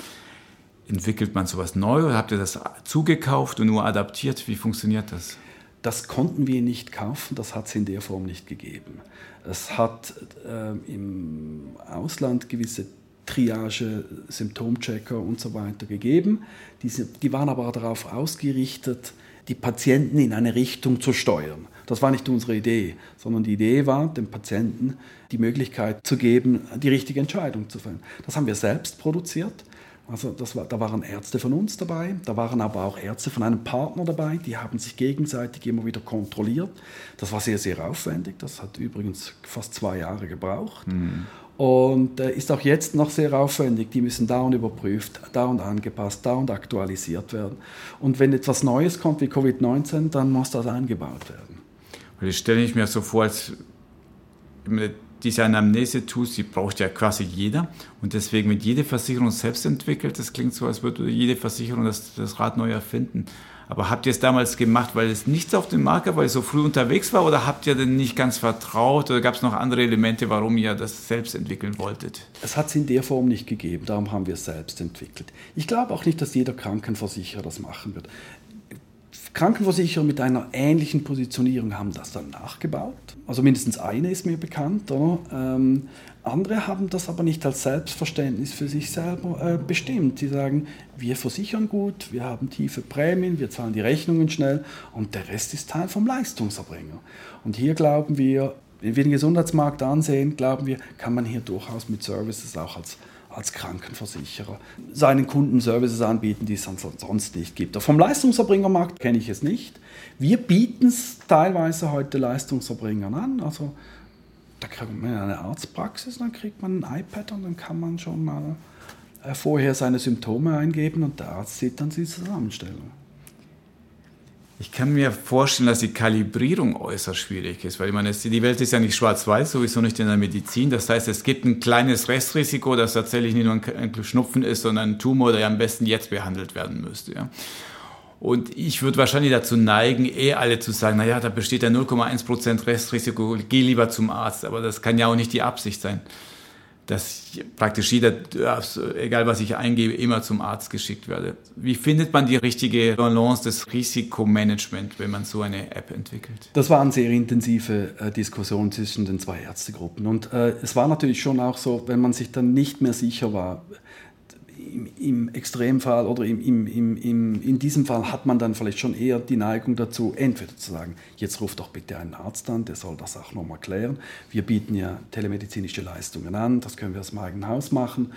Entwickelt man sowas neu oder habt ihr das zugekauft und nur adaptiert? Wie funktioniert das? Das konnten wir nicht kaufen, das hat es in der Form nicht gegeben. Es hat äh, im Ausland gewisse Triage, Symptomchecker und so weiter gegeben. Diese, die waren aber darauf ausgerichtet, die Patienten in eine Richtung zu steuern. Das war nicht unsere Idee, sondern die Idee war, dem Patienten die Möglichkeit zu geben, die richtige Entscheidung zu fällen. Das haben wir selbst produziert. Also war, da waren Ärzte von uns dabei, da waren aber auch Ärzte von einem Partner dabei, die haben sich gegenseitig immer wieder kontrolliert. Das war sehr, sehr aufwendig, das hat übrigens fast zwei Jahre gebraucht. Mhm. Und äh, ist auch jetzt noch sehr aufwendig. Die müssen dauernd überprüft, dauernd angepasst, dauernd aktualisiert werden. Und wenn etwas Neues kommt wie Covid-19, dann muss das eingebaut werden. das stelle ich mir so vor, als diese Anamnese-Tools, die braucht ja quasi jeder. Und deswegen, wenn jede Versicherung selbst entwickelt, das klingt so, als würde jede Versicherung das, das Rad neu erfinden. Aber habt ihr es damals gemacht, weil es nichts auf dem Markt gab, weil es so früh unterwegs war, oder habt ihr denn nicht ganz vertraut, oder gab es noch andere Elemente, warum ihr das selbst entwickeln wolltet? Es hat es in der Form nicht gegeben, darum haben wir es selbst entwickelt. Ich glaube auch nicht, dass jeder Krankenversicherer das machen wird. Krankenversicherer mit einer ähnlichen Positionierung haben das dann nachgebaut. Also mindestens eine ist mir bekannt. Ähm, andere haben das aber nicht als Selbstverständnis für sich selber äh, bestimmt. Sie sagen, wir versichern gut, wir haben tiefe Prämien, wir zahlen die Rechnungen schnell und der Rest ist Teil vom Leistungserbringer. Und hier glauben wir, wenn wir den Gesundheitsmarkt ansehen, glauben wir, kann man hier durchaus mit Services auch als als Krankenversicherer seinen Kunden Services anbieten, die es sonst nicht gibt. Vom Leistungserbringermarkt kenne ich es nicht. Wir bieten es teilweise heute Leistungserbringern an. Also da kriegt man eine Arztpraxis, dann kriegt man ein iPad und dann kann man schon mal äh, vorher seine Symptome eingeben und der Arzt sieht dann die Zusammenstellung. Ich kann mir vorstellen, dass die Kalibrierung äußerst schwierig ist, weil ich meine, die Welt ist ja nicht schwarz-weiß, sowieso nicht in der Medizin. Das heißt, es gibt ein kleines Restrisiko, dass tatsächlich nicht nur ein Schnupfen ist, sondern ein Tumor, der ja am besten jetzt behandelt werden müsste. Ja. Und ich würde wahrscheinlich dazu neigen, eh alle zu sagen, naja, da besteht ja 0,1% Restrisiko, geh lieber zum Arzt. Aber das kann ja auch nicht die Absicht sein dass praktisch jeder, egal was ich eingebe, immer zum Arzt geschickt werde. Wie findet man die richtige Balance des Risikomanagement, wenn man so eine App entwickelt? Das war eine sehr intensive äh, Diskussion zwischen den zwei Ärztegruppen. Und äh, es war natürlich schon auch so, wenn man sich dann nicht mehr sicher war, im, im Extremfall oder im, im, im, in diesem Fall hat man dann vielleicht schon eher die Neigung dazu, entweder zu sagen, jetzt ruft doch bitte einen Arzt an, der soll das auch nochmal klären. Wir bieten ja telemedizinische Leistungen an, das können wir aus dem eigenen Haus machen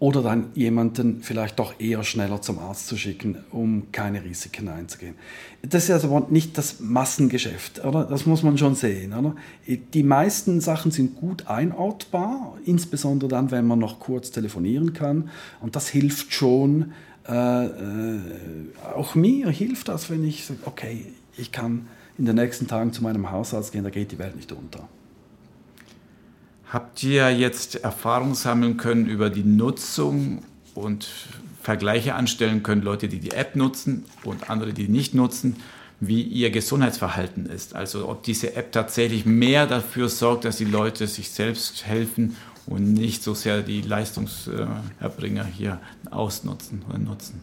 oder dann jemanden vielleicht doch eher schneller zum Arzt zu schicken, um keine Risiken einzugehen. Das ist also nicht das Massengeschäft, oder? Das muss man schon sehen, oder? Die meisten Sachen sind gut einortbar, insbesondere dann, wenn man noch kurz telefonieren kann. Und das hilft schon, äh, äh, auch mir hilft das, wenn ich sage, okay, ich kann in den nächsten Tagen zu meinem Hausarzt gehen, da geht die Welt nicht unter. Habt ihr jetzt Erfahrung sammeln können über die Nutzung und Vergleiche anstellen können, Leute, die die App nutzen und andere, die nicht nutzen, wie ihr Gesundheitsverhalten ist? Also ob diese App tatsächlich mehr dafür sorgt, dass die Leute sich selbst helfen und nicht so sehr die Leistungserbringer hier ausnutzen oder nutzen.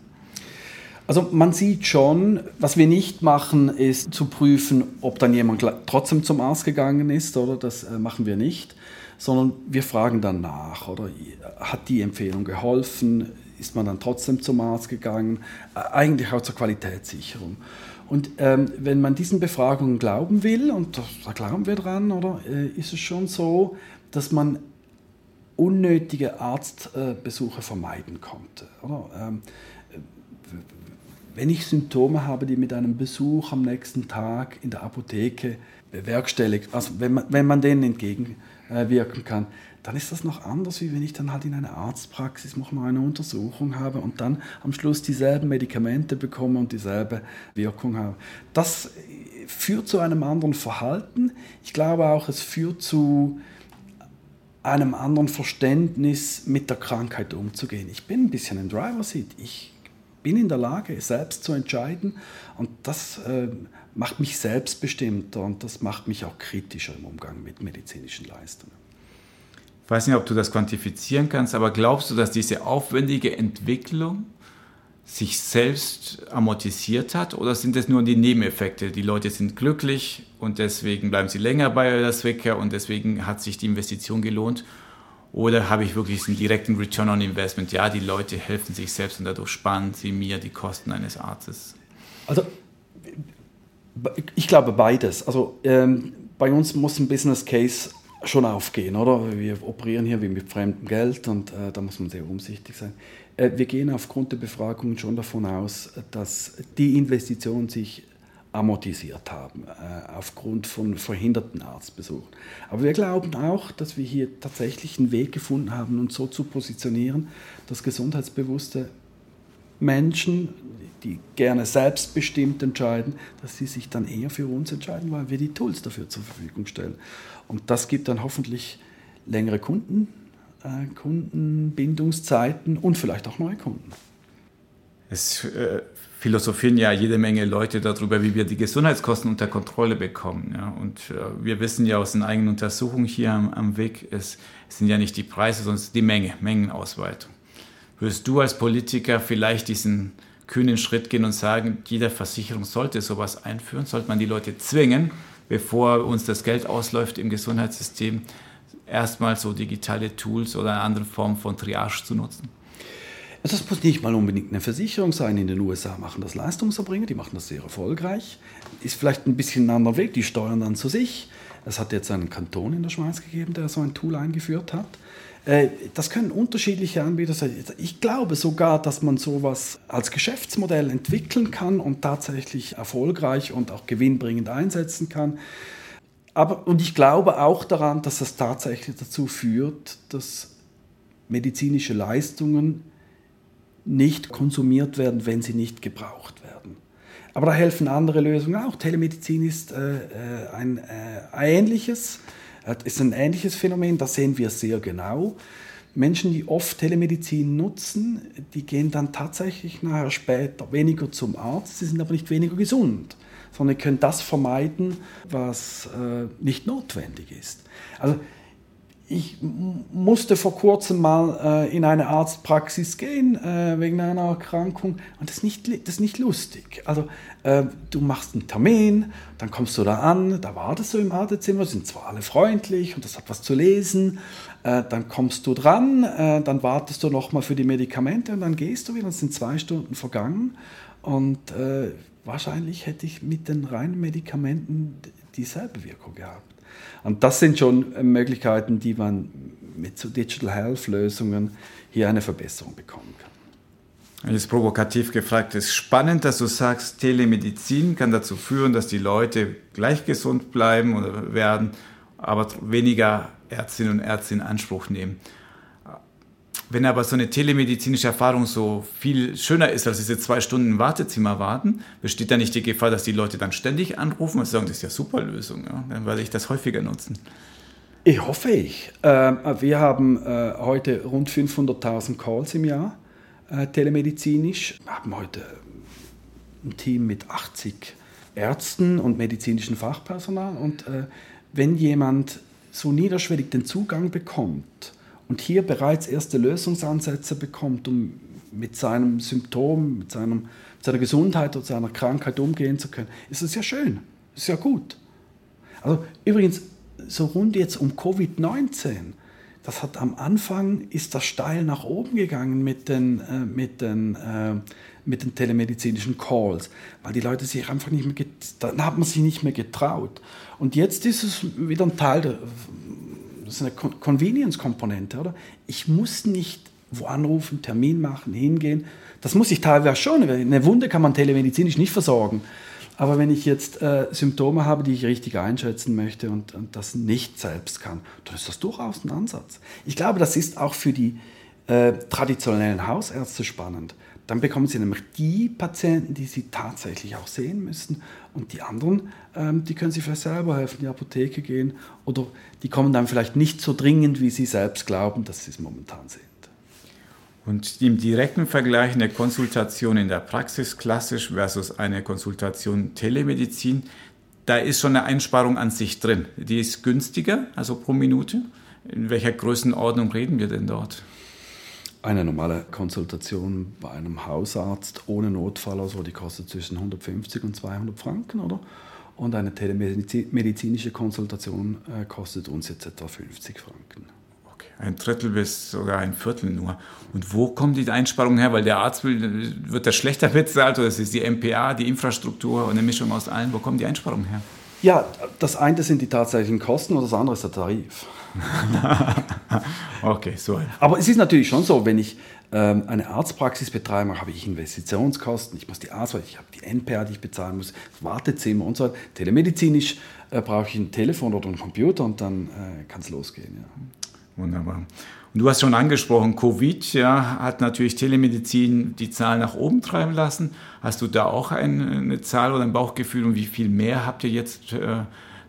Also man sieht schon, was wir nicht machen, ist zu prüfen, ob dann jemand trotzdem zum Arzt gegangen ist, oder das äh, machen wir nicht sondern wir fragen dann nach, oder hat die Empfehlung geholfen? Ist man dann trotzdem zum Arzt gegangen? Eigentlich auch zur Qualitätssicherung. Und ähm, wenn man diesen Befragungen glauben will, und da glauben wir dran, oder, äh, ist es schon so, dass man unnötige Arztbesuche äh, vermeiden konnte. Ähm, wenn ich Symptome habe, die mit einem Besuch am nächsten Tag in der Apotheke bewerkstelligt, also wenn man, wenn man denen entgegen äh, wirken kann, dann ist das noch anders, wie wenn ich dann halt in einer Arztpraxis noch mal eine Untersuchung habe und dann am Schluss dieselben Medikamente bekomme und dieselbe Wirkung habe. Das führt zu einem anderen Verhalten. Ich glaube auch, es führt zu einem anderen Verständnis, mit der Krankheit umzugehen. Ich bin ein bisschen im Driver Seat. Ich bin in der Lage, selbst zu entscheiden und das äh, macht mich selbstbestimmter und das macht mich auch kritischer im Umgang mit medizinischen Leistungen. Ich weiß nicht, ob du das quantifizieren kannst, aber glaubst du, dass diese aufwendige Entwicklung sich selbst amortisiert hat oder sind es nur die Nebeneffekte? Die Leute sind glücklich und deswegen bleiben sie länger bei der Swicker und deswegen hat sich die Investition gelohnt? Oder habe ich wirklich einen direkten Return on Investment? Ja, die Leute helfen sich selbst und dadurch sparen sie mir die Kosten eines Arztes. Also Ich glaube beides. Also ähm, bei uns muss ein Business Case schon aufgehen, oder? Wir operieren hier wie mit fremdem Geld und äh, da muss man sehr umsichtig sein. Äh, wir gehen aufgrund der Befragung schon davon aus, dass die Investitionen sich amortisiert haben, äh, aufgrund von verhinderten Arztbesuchen. Aber wir glauben auch, dass wir hier tatsächlich einen Weg gefunden haben, uns so zu positionieren, dass gesundheitsbewusste Menschen, die gerne selbstbestimmt entscheiden, dass sie sich dann eher für uns entscheiden, weil wir die Tools dafür zur Verfügung stellen. Und das gibt dann hoffentlich längere Kunden, äh, Kundenbindungszeiten und vielleicht auch neue Kunden. Es äh, philosophieren ja jede Menge Leute darüber, wie wir die Gesundheitskosten unter Kontrolle bekommen. Ja. Und äh, wir wissen ja aus den eigenen Untersuchungen hier am, am Weg, es, es sind ja nicht die Preise, sondern die Menge, Mengenausweitung. Würdest du als Politiker vielleicht diesen kühnen Schritt gehen und sagen, jede Versicherung sollte sowas einführen? Sollte man die Leute zwingen, bevor uns das Geld ausläuft im Gesundheitssystem, erstmal so digitale Tools oder eine andere Form von Triage zu nutzen? Das muss nicht mal unbedingt eine Versicherung sein. In den USA machen das Leistungserbringer, die machen das sehr erfolgreich. Ist vielleicht ein bisschen ein anderer Weg, die steuern dann zu sich. Es hat jetzt einen Kanton in der Schweiz gegeben, der so ein Tool eingeführt hat. Äh, das können unterschiedliche Anbieter sein. Ich glaube sogar, dass man sowas als Geschäftsmodell entwickeln kann und tatsächlich erfolgreich und auch gewinnbringend einsetzen kann. Aber, und ich glaube auch daran, dass das tatsächlich dazu führt, dass medizinische Leistungen nicht konsumiert werden, wenn sie nicht gebraucht werden. Aber da helfen andere Lösungen auch. Telemedizin ist äh, äh ein äh, ähnliches, äh, ist ein ähnliches Phänomen, das sehen wir sehr genau. Menschen, die oft Telemedizin nutzen, die gehen dann tatsächlich nachher später weniger zum Arzt, sie sind aber nicht weniger gesund, sondern können das vermeiden, was äh, nicht notwendig ist. Also ich musste vor kurzem mal äh, in eine Arztpraxis gehen äh, wegen einer Erkrankung und das ist nicht, das ist nicht lustig. Also äh, du machst einen Termin, dann kommst du da an, da wartest du im Wartezimmer, sind zwar alle freundlich und das hat was zu lesen, äh, dann kommst du dran, äh, dann wartest du nochmal für die Medikamente und dann gehst du wieder, es sind zwei Stunden vergangen und äh, wahrscheinlich hätte ich mit den reinen Medikamenten dieselbe Wirkung gehabt. Und das sind schon äh, Möglichkeiten, die man mit so Digital Health Lösungen hier eine Verbesserung bekommen kann. Jetzt provokativ gefragt, ist spannend, dass du sagst, Telemedizin kann dazu führen, dass die Leute gleich gesund bleiben oder werden, aber weniger Ärztinnen und Ärzte in Anspruch nehmen. Wenn aber so eine telemedizinische Erfahrung so viel schöner ist, als diese zwei Stunden im Wartezimmer warten, besteht da nicht die Gefahr, dass die Leute dann ständig anrufen und sagen, das ist ja super Lösung, ja? dann werde ich das häufiger nutzen. Ich hoffe ich. Ähm, wir haben äh, heute rund 500.000 Calls im Jahr äh, telemedizinisch. Wir haben heute ein Team mit 80 Ärzten und medizinischem Fachpersonal. Und äh, wenn jemand so niederschwellig den Zugang bekommt, und hier bereits erste Lösungsansätze bekommt, um mit seinem Symptom, mit, seinem, mit seiner Gesundheit oder seiner Krankheit umgehen zu können, ist es ja schön, ist ja gut. Also übrigens, so rund jetzt um Covid-19, das hat am Anfang, ist das steil nach oben gegangen mit den, äh, mit den, äh, mit den telemedizinischen Calls, weil die Leute sich einfach nicht mehr, dann hat man sich nicht mehr getraut. Und jetzt ist es wieder ein Teil der, das ist eine Convenience-Komponente, oder? Ich muss nicht wo anrufen, Termin machen, hingehen. Das muss ich teilweise schon. Eine Wunde kann man telemedizinisch nicht versorgen. Aber wenn ich jetzt äh, Symptome habe, die ich richtig einschätzen möchte und, und, das nicht selbst kann, dann ist das durchaus ein Ansatz. Ich glaube, das ist auch für die äh, traditionellen Hausärzte spannend dann bekommen sie nämlich die Patienten, die sie tatsächlich auch sehen müssen. Und die anderen, ähm, die können sich vielleicht selber helfen, in die Apotheke gehen. Oder die kommen dann vielleicht nicht so dringend, wie sie selbst glauben, dass sie es momentan sind. Und im direkten Vergleich eine Konsultation in der Praxis klassisch versus eine Konsultation Telemedizin, da ist schon eine Einsparung an sich drin. Die ist günstiger, also pro Minute. In welcher Größenordnung reden wir denn dort? Eine normale Konsultation bei einem Hausarzt ohne Notfall, also die kostet zwischen 150 und 200 Franken, oder? Und eine telemedizinische Konsultation äh, kostet uns jetzt etwa 50 Franken. Okay, ein Drittel bis sogar ein Viertel nur. Und wo kommt die Einsparung her? Weil der Arzt will, wird das schlechter bezahlt oder es ist die MPA, die Infrastruktur und eine Mischung aus allen. Wo kommt die Einsparung her? Ja, das eine sind die tatsächlichen Kosten und das andere ist der Tarif. okay, so. Aber es ist natürlich schon so, wenn ich ähm, eine Arztpraxis betreibe, habe ich Investitionskosten, ich muss die Arzt, ich habe die NPA, die ich bezahlen muss, Wartezimmer und so weiter. Telemedizinisch äh, brauche ich ein Telefon oder einen Computer und dann äh, kann es losgehen. Ja. Wunderbar. Du hast schon angesprochen, Covid ja, hat natürlich Telemedizin die Zahlen nach oben treiben lassen. Hast du da auch eine, eine Zahl oder ein Bauchgefühl und wie viel mehr habt ihr jetzt äh,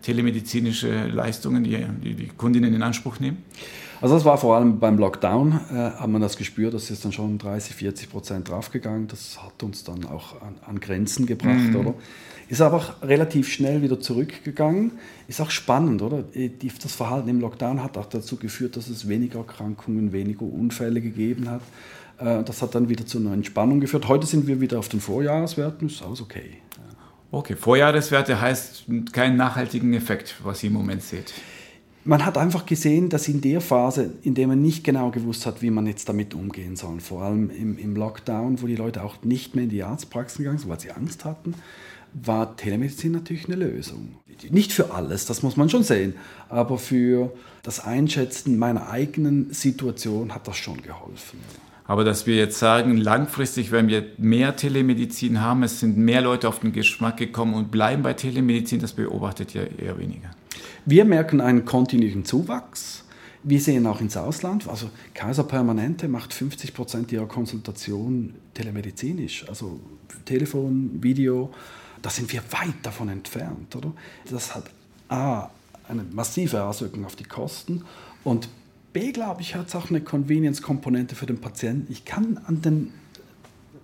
telemedizinische Leistungen, die, die die Kundinnen in Anspruch nehmen? Also das war vor allem beim Lockdown, äh, hat man das gespürt, das ist dann schon 30, 40 Prozent draufgegangen. Das hat uns dann auch an, an Grenzen gebracht, mhm. oder? Ist aber auch relativ schnell wieder zurückgegangen. Ist auch spannend, oder? Das Verhalten im Lockdown hat auch dazu geführt, dass es weniger Erkrankungen, weniger Unfälle gegeben hat. Äh, das hat dann wieder zu einer Entspannung geführt. Heute sind wir wieder auf den Vorjahreswerten, ist alles okay. Okay, Vorjahreswerte heißt keinen nachhaltigen Effekt, was ihr im Moment seht man hat einfach gesehen, dass in der Phase, in der man nicht genau gewusst hat, wie man jetzt damit umgehen soll, vor allem im, im Lockdown, wo die Leute auch nicht mehr in die Arztpraxen gegangen sind, weil sie Angst hatten, war Telemedizin natürlich eine Lösung. Nicht für alles, das muss man schon sehen, aber für das Einschätzen meiner eigenen Situation hat das schon geholfen. Aber dass wir jetzt sagen, langfristig, wenn wir mehr Telemedizin haben, es sind mehr Leute auf den Geschmack gekommen und bleiben bei Telemedizin, das beobachtet ihr eher weniger. Wir merken einen kontinuierlichen Zuwachs. Wir sehen auch ins Ausland, also Kaiser Permanente macht 50 Prozent ihrer Konsultationen telemedizinisch, also Telefon, Video. Da sind wir weit davon entfernt, oder? Das hat A, eine massive Auswirkung auf die Kosten und B, glaube ich, hat es auch eine Convenience-Komponente für den Patienten. Ich kann an den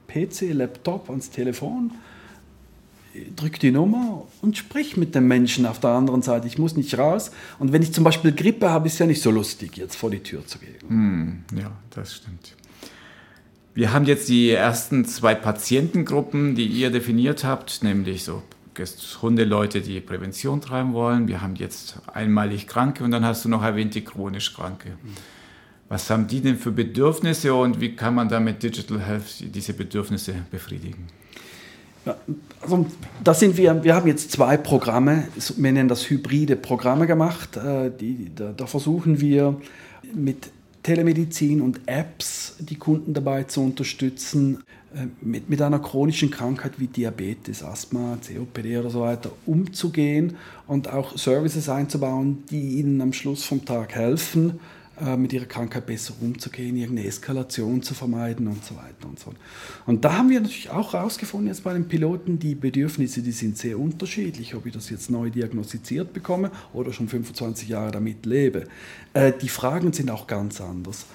PC, Laptop, ans Telefon drück die Nummer und sprich mit dem Menschen auf der anderen Seite. Ich muss nicht raus. Und wenn ich zum Beispiel Grippe habe, ist es ja nicht so lustig, jetzt vor die Tür zu gehen. Hm, ja, das stimmt. Wir haben jetzt die ersten zwei Patientengruppen, die ihr definiert habt, nämlich so gesunde Leute, die Prävention treiben wollen. Wir haben jetzt einmalig Kranke und dann hast du noch erwähnt die chronisch Kranke. Was haben die denn für Bedürfnisse und wie kann man da mit Digital Health diese Bedürfnisse befriedigen? also da sind wir, wir haben jetzt zwei Programme, wir nennen das hybride Programme gemacht. Äh, die, da, da versuchen wir mit Telemedizin und Apps die Kunden dabei zu unterstützen, äh, mit, mit einer chronischen Krankheit wie Diabetes, Asthma, COPD oder so weiter umzugehen und auch Services einzubauen, die ihnen am Schluss vom Tag helfen, mit ihrer Krankheit besser umzugehen, irgendeine Eskalation zu vermeiden und so weiter und so fort. Und da haben wir natürlich auch herausgefunden, jetzt bei den Piloten, die Bedürfnisse, die sind sehr unterschiedlich, ob ich das jetzt neu diagnostiziert bekomme oder schon 25 Jahre damit lebe. Äh, die Fragen sind auch ganz anders.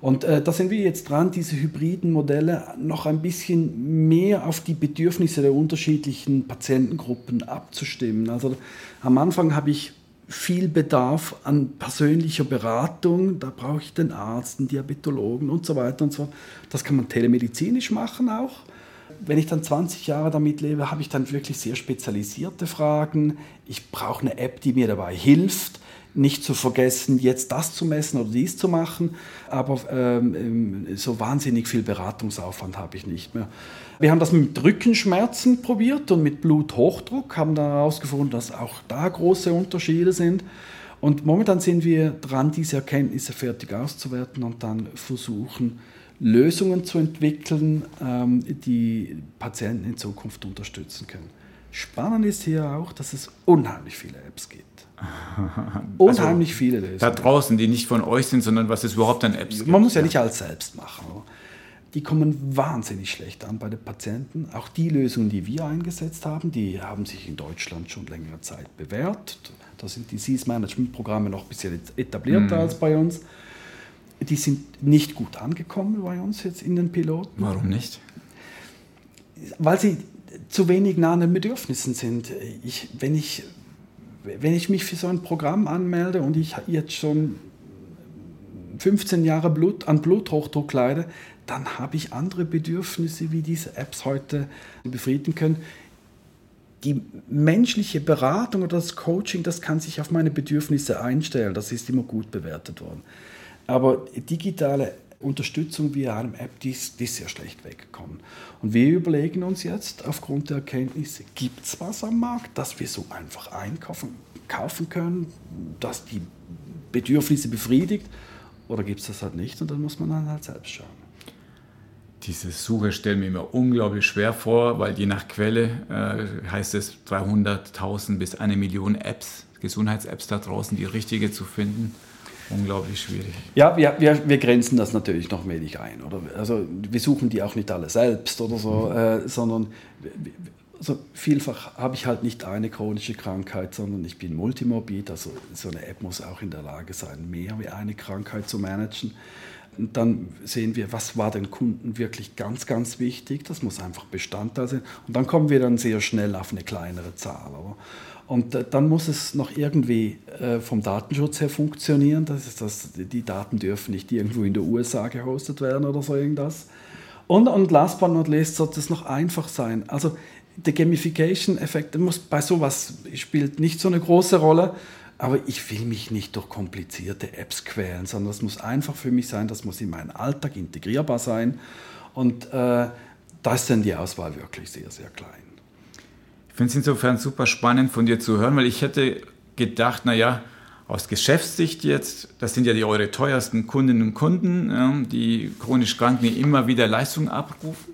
Und äh, da sind wir jetzt dran, diese hybriden Modelle noch ein bisschen mehr auf die Bedürfnisse der unterschiedlichen Patientengruppen abzustimmen. Also am Anfang habe ich viel Bedarf an persönlicher Beratung. Da brauche ich den Arzt, den Diabetologen und so weiter und so. Das kann man telemedizinisch machen auch. Wenn ich dann 20 Jahre damit lebe, habe ich dann wirklich sehr spezialisierte Fragen. Ich brauche eine App, die mir dabei hilft nicht zu vergessen, jetzt das zu messen oder dies zu machen, aber ähm, ähm, so wahnsinnig viel Beratungsaufwand habe ich nicht mehr. Wir haben das mit Rückenschmerzen probiert und mit Bluthochdruck, haben dann herausgefunden, dass auch da große Unterschiede sind. Und momentan sind wir dran, diese Erkenntnisse fertig auszuwerten und dann versuchen, Lösungen zu entwickeln, ähm, die Patienten in Zukunft unterstützen können. Spannend ist hier auch, dass es unheimlich viele Apps gibt. Unheimlich also, viele Lösungen. Da draußen, die nicht von euch sind, sondern was es überhaupt an Apps gibt. Man muss ja, ja nicht alles selbst machen. Die kommen wahnsinnig schlecht an bei den Patienten. Auch die Lösungen, die wir eingesetzt haben, die haben sich in Deutschland schon längere Zeit bewährt. Da sind die SIS-Management-Programme noch ein bisschen etablierter mhm. als bei uns. Die sind nicht gut angekommen bei uns jetzt in den Piloten. Warum nicht? Weil sie zu wenig nah an den Bedürfnissen sind. Ich, wenn ich wenn ich mich für so ein Programm anmelde und ich jetzt schon 15 Jahre Blut, an Bluthochdruck leide, dann habe ich andere Bedürfnisse, wie diese Apps heute befriedigen können. Die menschliche Beratung oder das Coaching, das kann sich auf meine Bedürfnisse einstellen. Das ist immer gut bewertet worden. Aber digitale Unterstützung via einem App, die ist, die ist sehr schlecht weggekommen. Und wir überlegen uns jetzt aufgrund der Erkenntnisse, gibt es was am Markt, das wir so einfach einkaufen kaufen können, das die Bedürfnisse befriedigt, oder gibt es das halt nicht und dann muss man dann halt selbst schauen. Diese Suche stellen wir mir unglaublich schwer vor, weil je nach Quelle äh, heißt es 300.000 bis eine Million Apps, Gesundheits-Apps da draußen, die richtige zu finden unglaublich schwierig. Ja, wir, wir, wir grenzen das natürlich noch wenig ein. Oder? Also wir suchen die auch nicht alle selbst oder so, mhm. äh, sondern also vielfach habe ich halt nicht eine chronische Krankheit, sondern ich bin multimorbid. Also so eine App muss auch in der Lage sein, mehr wie eine Krankheit zu managen. Und dann sehen wir, was war den Kunden wirklich ganz, ganz wichtig. Das muss einfach Bestandteil sein. Und dann kommen wir dann sehr schnell auf eine kleinere Zahl. Oder? Und dann muss es noch irgendwie äh, vom Datenschutz her funktionieren. Das ist das, die Daten dürfen nicht irgendwo in den USA gehostet werden oder so irgendwas. Und, und last but not least sollte es noch einfach sein. Also der Gamification-Effekt muss bei sowas spielt nicht so eine große Rolle. Aber ich will mich nicht durch komplizierte Apps quälen, sondern es muss einfach für mich sein, das muss in meinen Alltag integrierbar sein. Und äh, da ist dann die Auswahl wirklich sehr, sehr klein. Ich finde es insofern super spannend von dir zu hören, weil ich hätte gedacht, naja, aus Geschäftssicht jetzt, das sind ja die eure teuersten Kundinnen und Kunden, ja, die chronisch Kranken, die immer wieder Leistungen abrufen.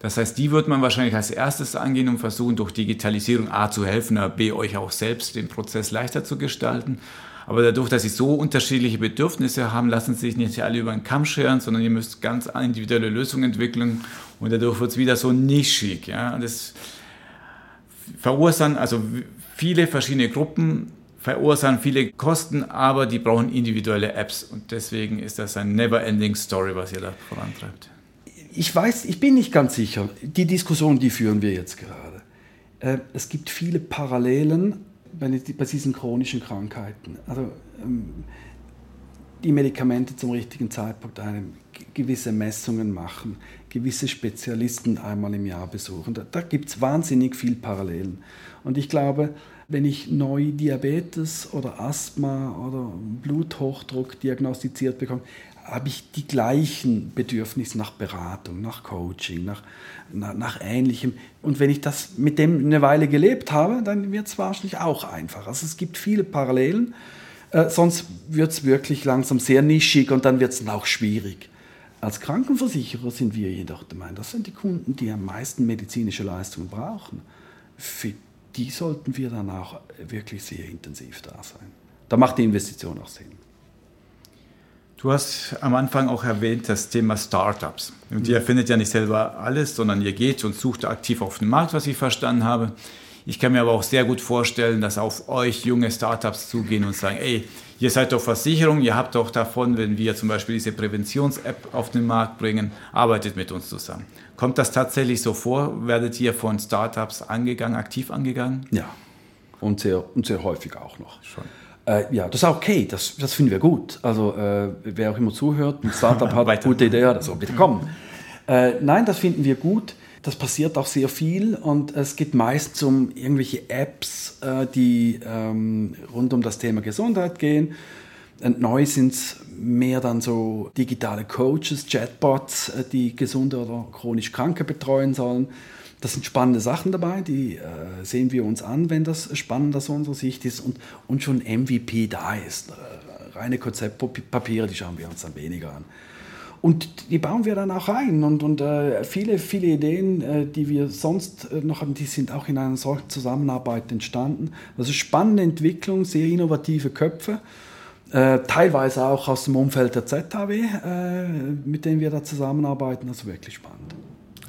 Das heißt, die wird man wahrscheinlich als erstes angehen und versuchen, durch Digitalisierung A zu helfen, B euch auch selbst den Prozess leichter zu gestalten. Aber dadurch, dass sie so unterschiedliche Bedürfnisse haben, lassen sie sich nicht alle über den Kamm scheren, sondern ihr müsst ganz individuelle Lösungen entwickeln und dadurch wird es wieder so nischig. Ja. Das, verursachen, also viele verschiedene Gruppen verursachen viele Kosten, aber die brauchen individuelle Apps und deswegen ist das ein never-ending Story, was ihr da vorantreibt. Ich weiß, ich bin nicht ganz sicher. Die Diskussion, die führen wir jetzt gerade. Äh, es gibt viele Parallelen bei diesen chronischen Krankheiten. Also ähm, die Medikamente zum richtigen Zeitpunkt einnehmen, gewisse Messungen machen, gewisse Spezialisten einmal im Jahr besuchen. Da, da gibt es wahnsinnig viel Parallelen. Und ich glaube, wenn ich neu Diabetes oder Asthma oder Bluthochdruck diagnostiziert bekomme, habe ich die gleichen Bedürfnisse nach Beratung, nach Coaching, nach, nach, nach, Ähnlichem. Und wenn ich das mit dem eine Weile gelebt habe, dann wird es wahrscheinlich auch einfacher. Also es gibt viele Parallelen, äh, sonst wird es wirklich langsam sehr nischig und dann wird es auch schwierig. Als Krankenversicherer sind wir jedoch der Meinung, das sind die Kunden, die am meisten medizinische Leistungen brauchen. Für die sollten wir dann auch wirklich sehr intensiv da sein. Da macht die Investition auch Sinn. Du hast am Anfang auch erwähnt das Thema Startups. Und ihr erfindet ja nicht selber alles, sondern ihr geht und sucht aktiv auf den Markt, was ich verstanden habe. Ich kann mir aber auch sehr gut vorstellen, dass auf euch junge Startups zugehen und sagen, ey, ihr seid doch Versicherung, ihr habt doch davon, wenn wir zum Beispiel diese Präventions-App auf den Markt bringen, arbeitet mit uns zusammen. Kommt das tatsächlich so vor? Werdet ihr von Startups angegangen, aktiv angegangen? Ja, und sehr, und sehr häufig auch noch. Schon. Äh, ja, das ist okay, das, das finden wir gut. Also äh, wer auch immer zuhört, ein Startup hat eine gute Idee, also bitte kommen. Äh, nein, das finden wir gut. Das passiert auch sehr viel und es geht meist um irgendwelche Apps, äh, die ähm, rund um das Thema Gesundheit gehen. Und neu sind es mehr dann so digitale Coaches, Chatbots, äh, die gesunde oder chronisch Kranke betreuen sollen. Das sind spannende Sachen dabei, die äh, sehen wir uns an, wenn das spannend aus unserer Sicht ist und, und schon MVP da ist. Reine Konzeptpapiere, die schauen wir uns dann weniger an. Und die bauen wir dann auch ein. Und, und äh, viele, viele Ideen, äh, die wir sonst äh, noch haben, die sind auch in einer solchen Zusammenarbeit entstanden. Also spannende Entwicklung, sehr innovative Köpfe. Äh, teilweise auch aus dem Umfeld der ZHW, äh, mit denen wir da zusammenarbeiten. Also wirklich spannend.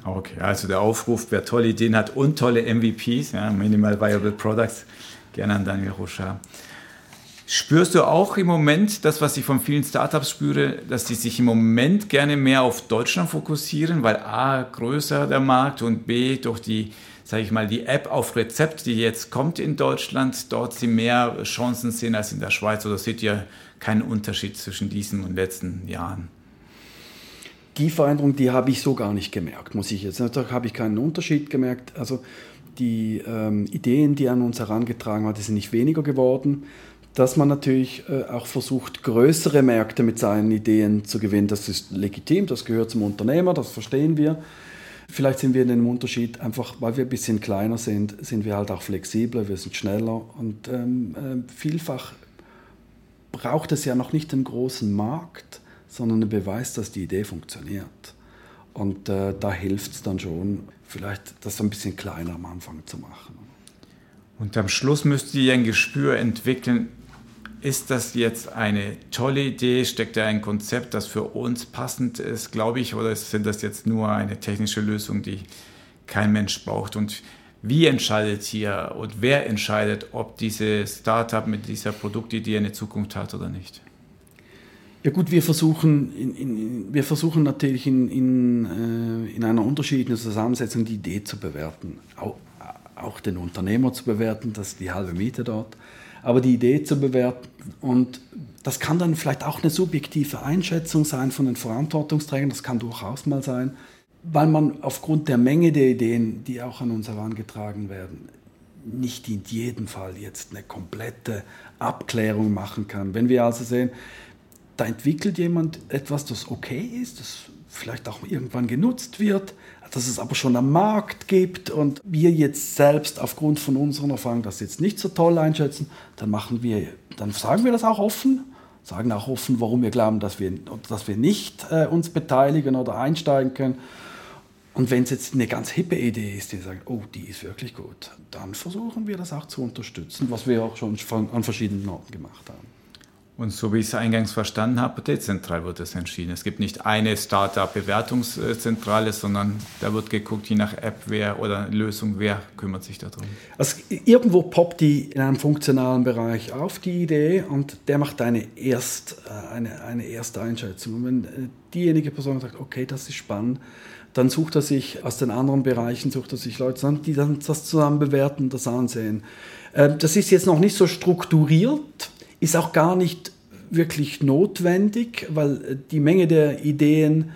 Okay, also der Aufruf, wer tolle Ideen hat und tolle MVPs, ja, Minimal Viable Products, gerne an Daniel Rochard. Spürst du auch im Moment das, was ich von vielen Startups spüre, dass die sich im Moment gerne mehr auf Deutschland fokussieren, weil A, größer der Markt und B, durch die, sage ich mal, die App auf Rezept, die jetzt kommt in Deutschland, dort sie mehr Chancen sehen als in der Schweiz oder seht ihr keinen Unterschied zwischen diesen und letzten Jahren? Die Veränderung, die habe ich so gar nicht gemerkt, muss ich jetzt. Da habe ich keinen Unterschied gemerkt. Also die ähm, Ideen, die an uns herangetragen die sind nicht weniger geworden dass man natürlich äh, auch versucht, größere Märkte mit seinen Ideen zu gewinnen. Das ist legitim, das gehört zum Unternehmer, das verstehen wir. Vielleicht sind wir in dem Unterschied einfach, weil wir ein bisschen kleiner sind, sind wir halt auch flexibler, wir sind schneller und ähm, äh, vielfach braucht es ja noch nicht einen großen Markt, sondern einen Beweis, dass die Idee funktioniert. Und äh, da hilft es dann schon, vielleicht das ein bisschen kleiner am Anfang zu machen. Und am Schluss müsst ihr ein Gespür entwickeln, ist das jetzt eine tolle Idee? Steckt da ein Konzept, das für uns passend ist, glaube ich, oder sind das jetzt nur eine technische Lösung, die kein Mensch braucht? Und wie entscheidet hier und wer entscheidet, ob dieses Startup mit dieser Produktidee eine Zukunft hat oder nicht? Ja gut, wir versuchen, in, in, wir versuchen natürlich in, in, äh, in einer unterschiedlichen Zusammensetzung die Idee zu bewerten, auch, auch den Unternehmer zu bewerten, das ist die halbe Miete dort aber die Idee zu bewerten. Und das kann dann vielleicht auch eine subjektive Einschätzung sein von den Verantwortungsträgern, das kann durchaus mal sein, weil man aufgrund der Menge der Ideen, die auch an uns herangetragen werden, nicht in jedem Fall jetzt eine komplette Abklärung machen kann. Wenn wir also sehen, da entwickelt jemand etwas, das okay ist, das vielleicht auch irgendwann genutzt wird, dass es aber schon am Markt gibt und wir jetzt selbst aufgrund von unseren Erfahrungen das jetzt nicht so toll einschätzen, dann machen wir, dann sagen wir das auch offen, sagen auch offen, warum wir glauben, dass wir, dass wir nicht äh, uns beteiligen oder einsteigen können. Und wenn es jetzt eine ganz hippe Idee ist, die sagen, oh, die ist wirklich gut, dann versuchen wir das auch zu unterstützen, was wir auch schon an verschiedenen Orten gemacht haben. Und so wie ich es eingangs verstanden habe, dezentral wird es entschieden. Es gibt nicht eine Startup-Bewertungszentrale, sondern da wird geguckt, je nach App wer oder Lösung, wer kümmert sich darum. Also irgendwo poppt die in einem funktionalen Bereich auf, die Idee, und der macht eine, Erst, äh, eine, eine erste Einschätzung. Und wenn äh, diejenige Person sagt, okay, das ist spannend, dann sucht er sich aus den anderen Bereichen, sucht er sich Leute an, die dann das zusammen bewerten, das ansehen. Ähm, das ist jetzt noch nicht so strukturiert, ist auch gar nicht wirklich notwendig, weil die Menge der Ideen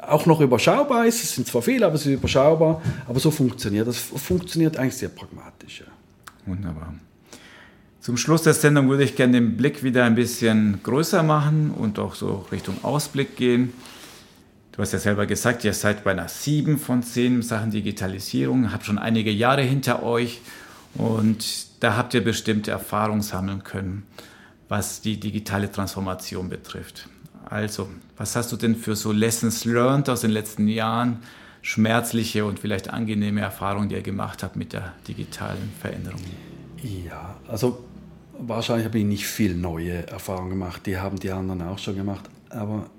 auch noch überschaubar ist. Es sind zwar viele, aber es ist überschaubar. Aber so funktioniert das. funktioniert eigentlich sehr pragmatisch. Ja. Wunderbar. Zum Schluss der Sendung würde ich gerne den Blick wieder ein bisschen größer machen und auch so Richtung Ausblick gehen. Du hast ja selber gesagt, ihr seid bei einer 7 von 10 Sachen Digitalisierung, habt schon einige Jahre hinter euch und da habt ihr bestimmte Erfahrungen sammeln können was die digitale Transformation betrifft. Also, was hast du denn für so Lessons learned aus den letzten Jahren, schmerzliche und vielleicht angenehme Erfahrungen, die ihr gemacht habt mit der digitalen Veränderung? Ja, also wahrscheinlich habe ich nicht viel neue Erfahrungen gemacht, die haben die anderen auch schon gemacht, aber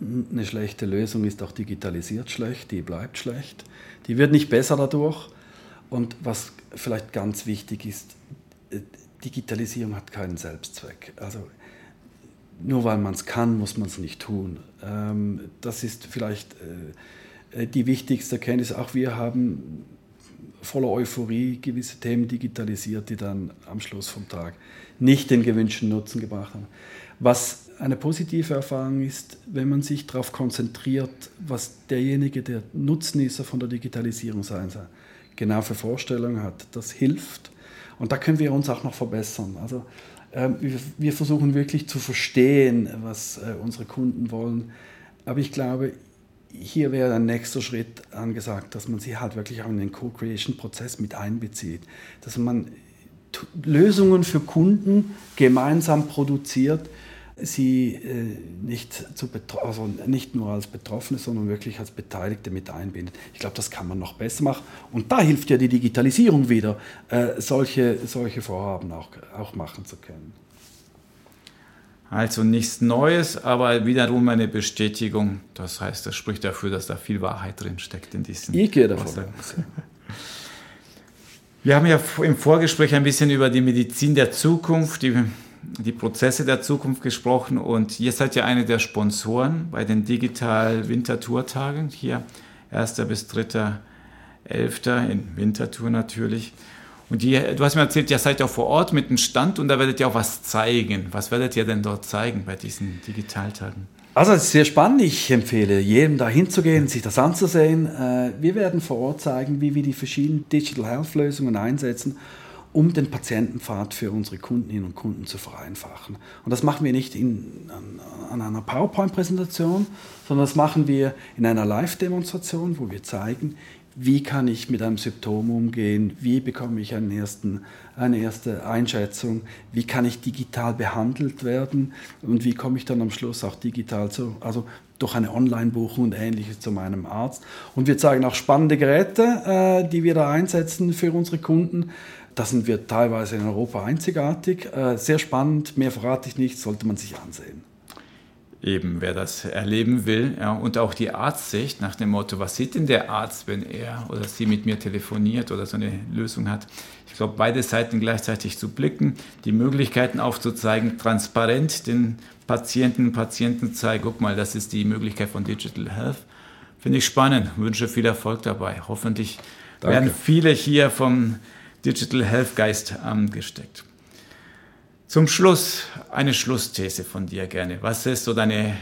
eine schlechte Lösung ist auch digitalisiert schlecht, die bleibt schlecht, die wird nicht besser dadurch. Und was vielleicht ganz wichtig ist, Digitalisierung hat keinen Selbstzweck. Also nur weil man es kann, muss man es nicht tun. Ähm, das ist vielleicht äh, äh, die wichtigste Erkenntnis. Auch wir haben voller Euphorie gewisse Themen digitalisiert, die dann am Schluss vom Tag nicht den gewünschten Nutzen gebracht haben. Was eine positive Erfahrung ist, wenn man sich darauf konzentriert, was derjenige, der Nutznießer von der Digitalisierung sein soll, genau für Vorstellungen hat. Das hilft und da können wir uns auch noch verbessern. Also äh, wir, wir, versuchen wirklich zu verstehen, was äh, unsere Kunden wollen. Aber ich glaube, hier wäre ein nächster Schritt angesagt, dass man sie halt wirklich auch in den Co-Creation-Prozess mit einbezieht. Dass man Lösungen für Kunden gemeinsam produziert, sie äh, nicht, zu also nicht nur als Betroffene, sondern wirklich als Beteiligte mit einbindet. Ich glaube, das kann man noch besser machen. Und da hilft ja die Digitalisierung wieder, äh, solche, solche Vorhaben auch, auch machen zu können. Also nichts Neues, aber wiederum eine Bestätigung. Das heißt, das spricht dafür, dass da viel Wahrheit drin steckt in diesem. Ich gehe davon aus. Wir haben ja im Vorgespräch ein bisschen über die Medizin der Zukunft, die die Prozesse der Zukunft gesprochen und ihr seid ja eine der Sponsoren bei den Digital Wintertour-Tagen hier 1. bis 3.11. in Wintertour natürlich. Und die, du hast mir erzählt, ihr seid ja vor Ort mit einem Stand und da werdet ihr auch was zeigen. Was werdet ihr denn dort zeigen bei diesen Digitaltagen? Also es ist sehr spannend. Ich empfehle jedem da hinzugehen, sich das anzusehen. Äh, wir werden vor Ort zeigen, wie wir die verschiedenen Digital Health Lösungen einsetzen um den Patientenpfad für unsere Kundinnen und Kunden zu vereinfachen. Und das machen wir nicht in, an, an einer PowerPoint-Präsentation, sondern das machen wir in einer Live-Demonstration, wo wir zeigen, wie kann ich mit einem Symptom umgehen, wie bekomme ich einen ersten, eine erste Einschätzung, wie kann ich digital behandelt werden und wie komme ich dann am Schluss auch digital zu, also durch eine Online-Buchung und ähnliches zu meinem Arzt. Und wir zeigen auch spannende Geräte, äh, die wir da einsetzen für unsere Kunden. Da sind wir teilweise in Europa einzigartig. Äh, sehr spannend, mehr verrate ich nicht, sollte man sich ansehen. Eben, wer das erleben will. Ja, und auch die Arztsicht nach dem Motto, was sieht denn der Arzt, wenn er oder sie mit mir telefoniert oder so eine Lösung hat. Ich glaube, beide Seiten gleichzeitig zu blicken, die Möglichkeiten aufzuzeigen, transparent den Patienten und Patienten zeigen, guck mal, das ist die Möglichkeit von Digital Health. Finde ich spannend, wünsche viel Erfolg dabei. Hoffentlich Danke. werden viele hier vom Digital Health Geist angesteckt. Zum Schluss eine Schlussthese von dir gerne. Was ist so deine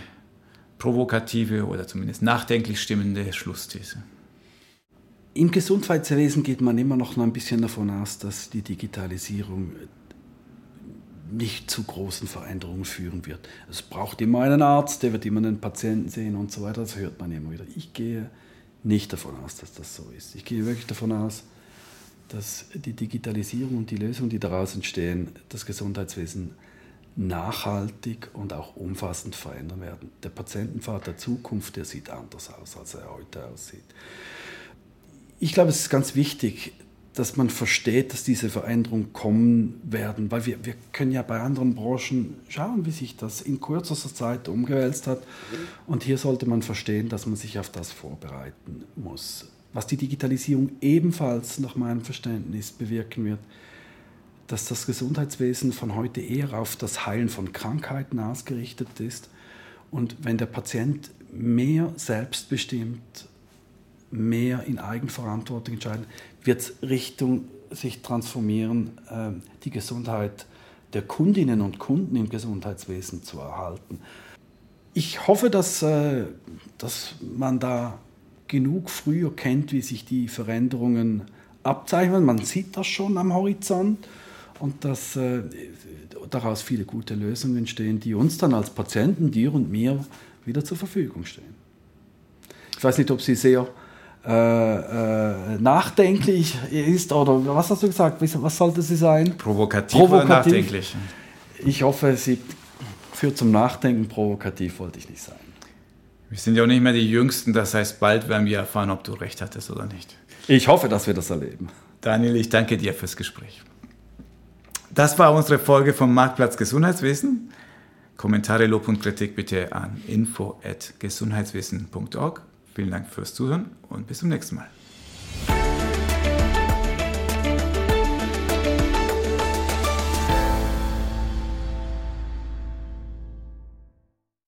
provokative oder zumindest nachdenklich stimmende Schlussthese? Im Gesundheitswesen geht man immer noch ein bisschen davon aus, dass die Digitalisierung nicht zu großen Veränderungen führen wird. Es braucht immer einen Arzt, der wird immer einen Patienten sehen und so weiter. Das hört man immer wieder. Ich gehe nicht davon aus, dass das so ist. Ich gehe wirklich davon aus, dass die Digitalisierung und die Lösungen, die daraus entstehen, das Gesundheitswesen nachhaltig und auch umfassend verändern werden. Der Patientenpfad der Zukunft, der sieht anders aus, als er heute aussieht. Ich glaube, es ist ganz wichtig, dass man versteht, dass diese Veränderungen kommen werden, weil wir, wir können ja bei anderen Branchen schauen, wie sich das in kürzester Zeit umgewälzt hat. Und hier sollte man verstehen, dass man sich auf das vorbereiten muss. Was die Digitalisierung ebenfalls nach meinem Verständnis bewirken wird, dass das Gesundheitswesen von heute eher auf das Heilen von Krankheiten ausgerichtet ist. Und wenn der Patient mehr selbstbestimmt, mehr in Eigenverantwortung entscheidet, wird es Richtung sich transformieren, äh, die Gesundheit der Kundinnen und Kunden im Gesundheitswesen zu erhalten. Ich hoffe, dass, äh, dass man da genug früh erkennt, wie sich die Veränderungen abzeichnen. Man sieht das schon am Horizont und dass äh, daraus viele gute Lösungen entstehen, die uns dann als Patienten, dir und mir, wieder zur Verfügung stehen. Ich weiß nicht, ob Sie sehr äh, äh, nachdenklich ist oder was hast du gesagt? Was sollte sie sein? Provokativ, provokativ. oder nachdenklich? Ich hoffe, sie führt zum Nachdenken. Provokativ wollte ich nicht sein. Wir sind ja auch nicht mehr die Jüngsten, das heißt, bald werden wir erfahren, ob du recht hattest oder nicht. Ich hoffe, dass wir das erleben. Daniel, ich danke dir fürs Gespräch. Das war unsere Folge vom Marktplatz Gesundheitswesen. Kommentare, Lob und Kritik bitte an info.gesundheitswesen.org. Vielen Dank fürs Zuhören und bis zum nächsten Mal.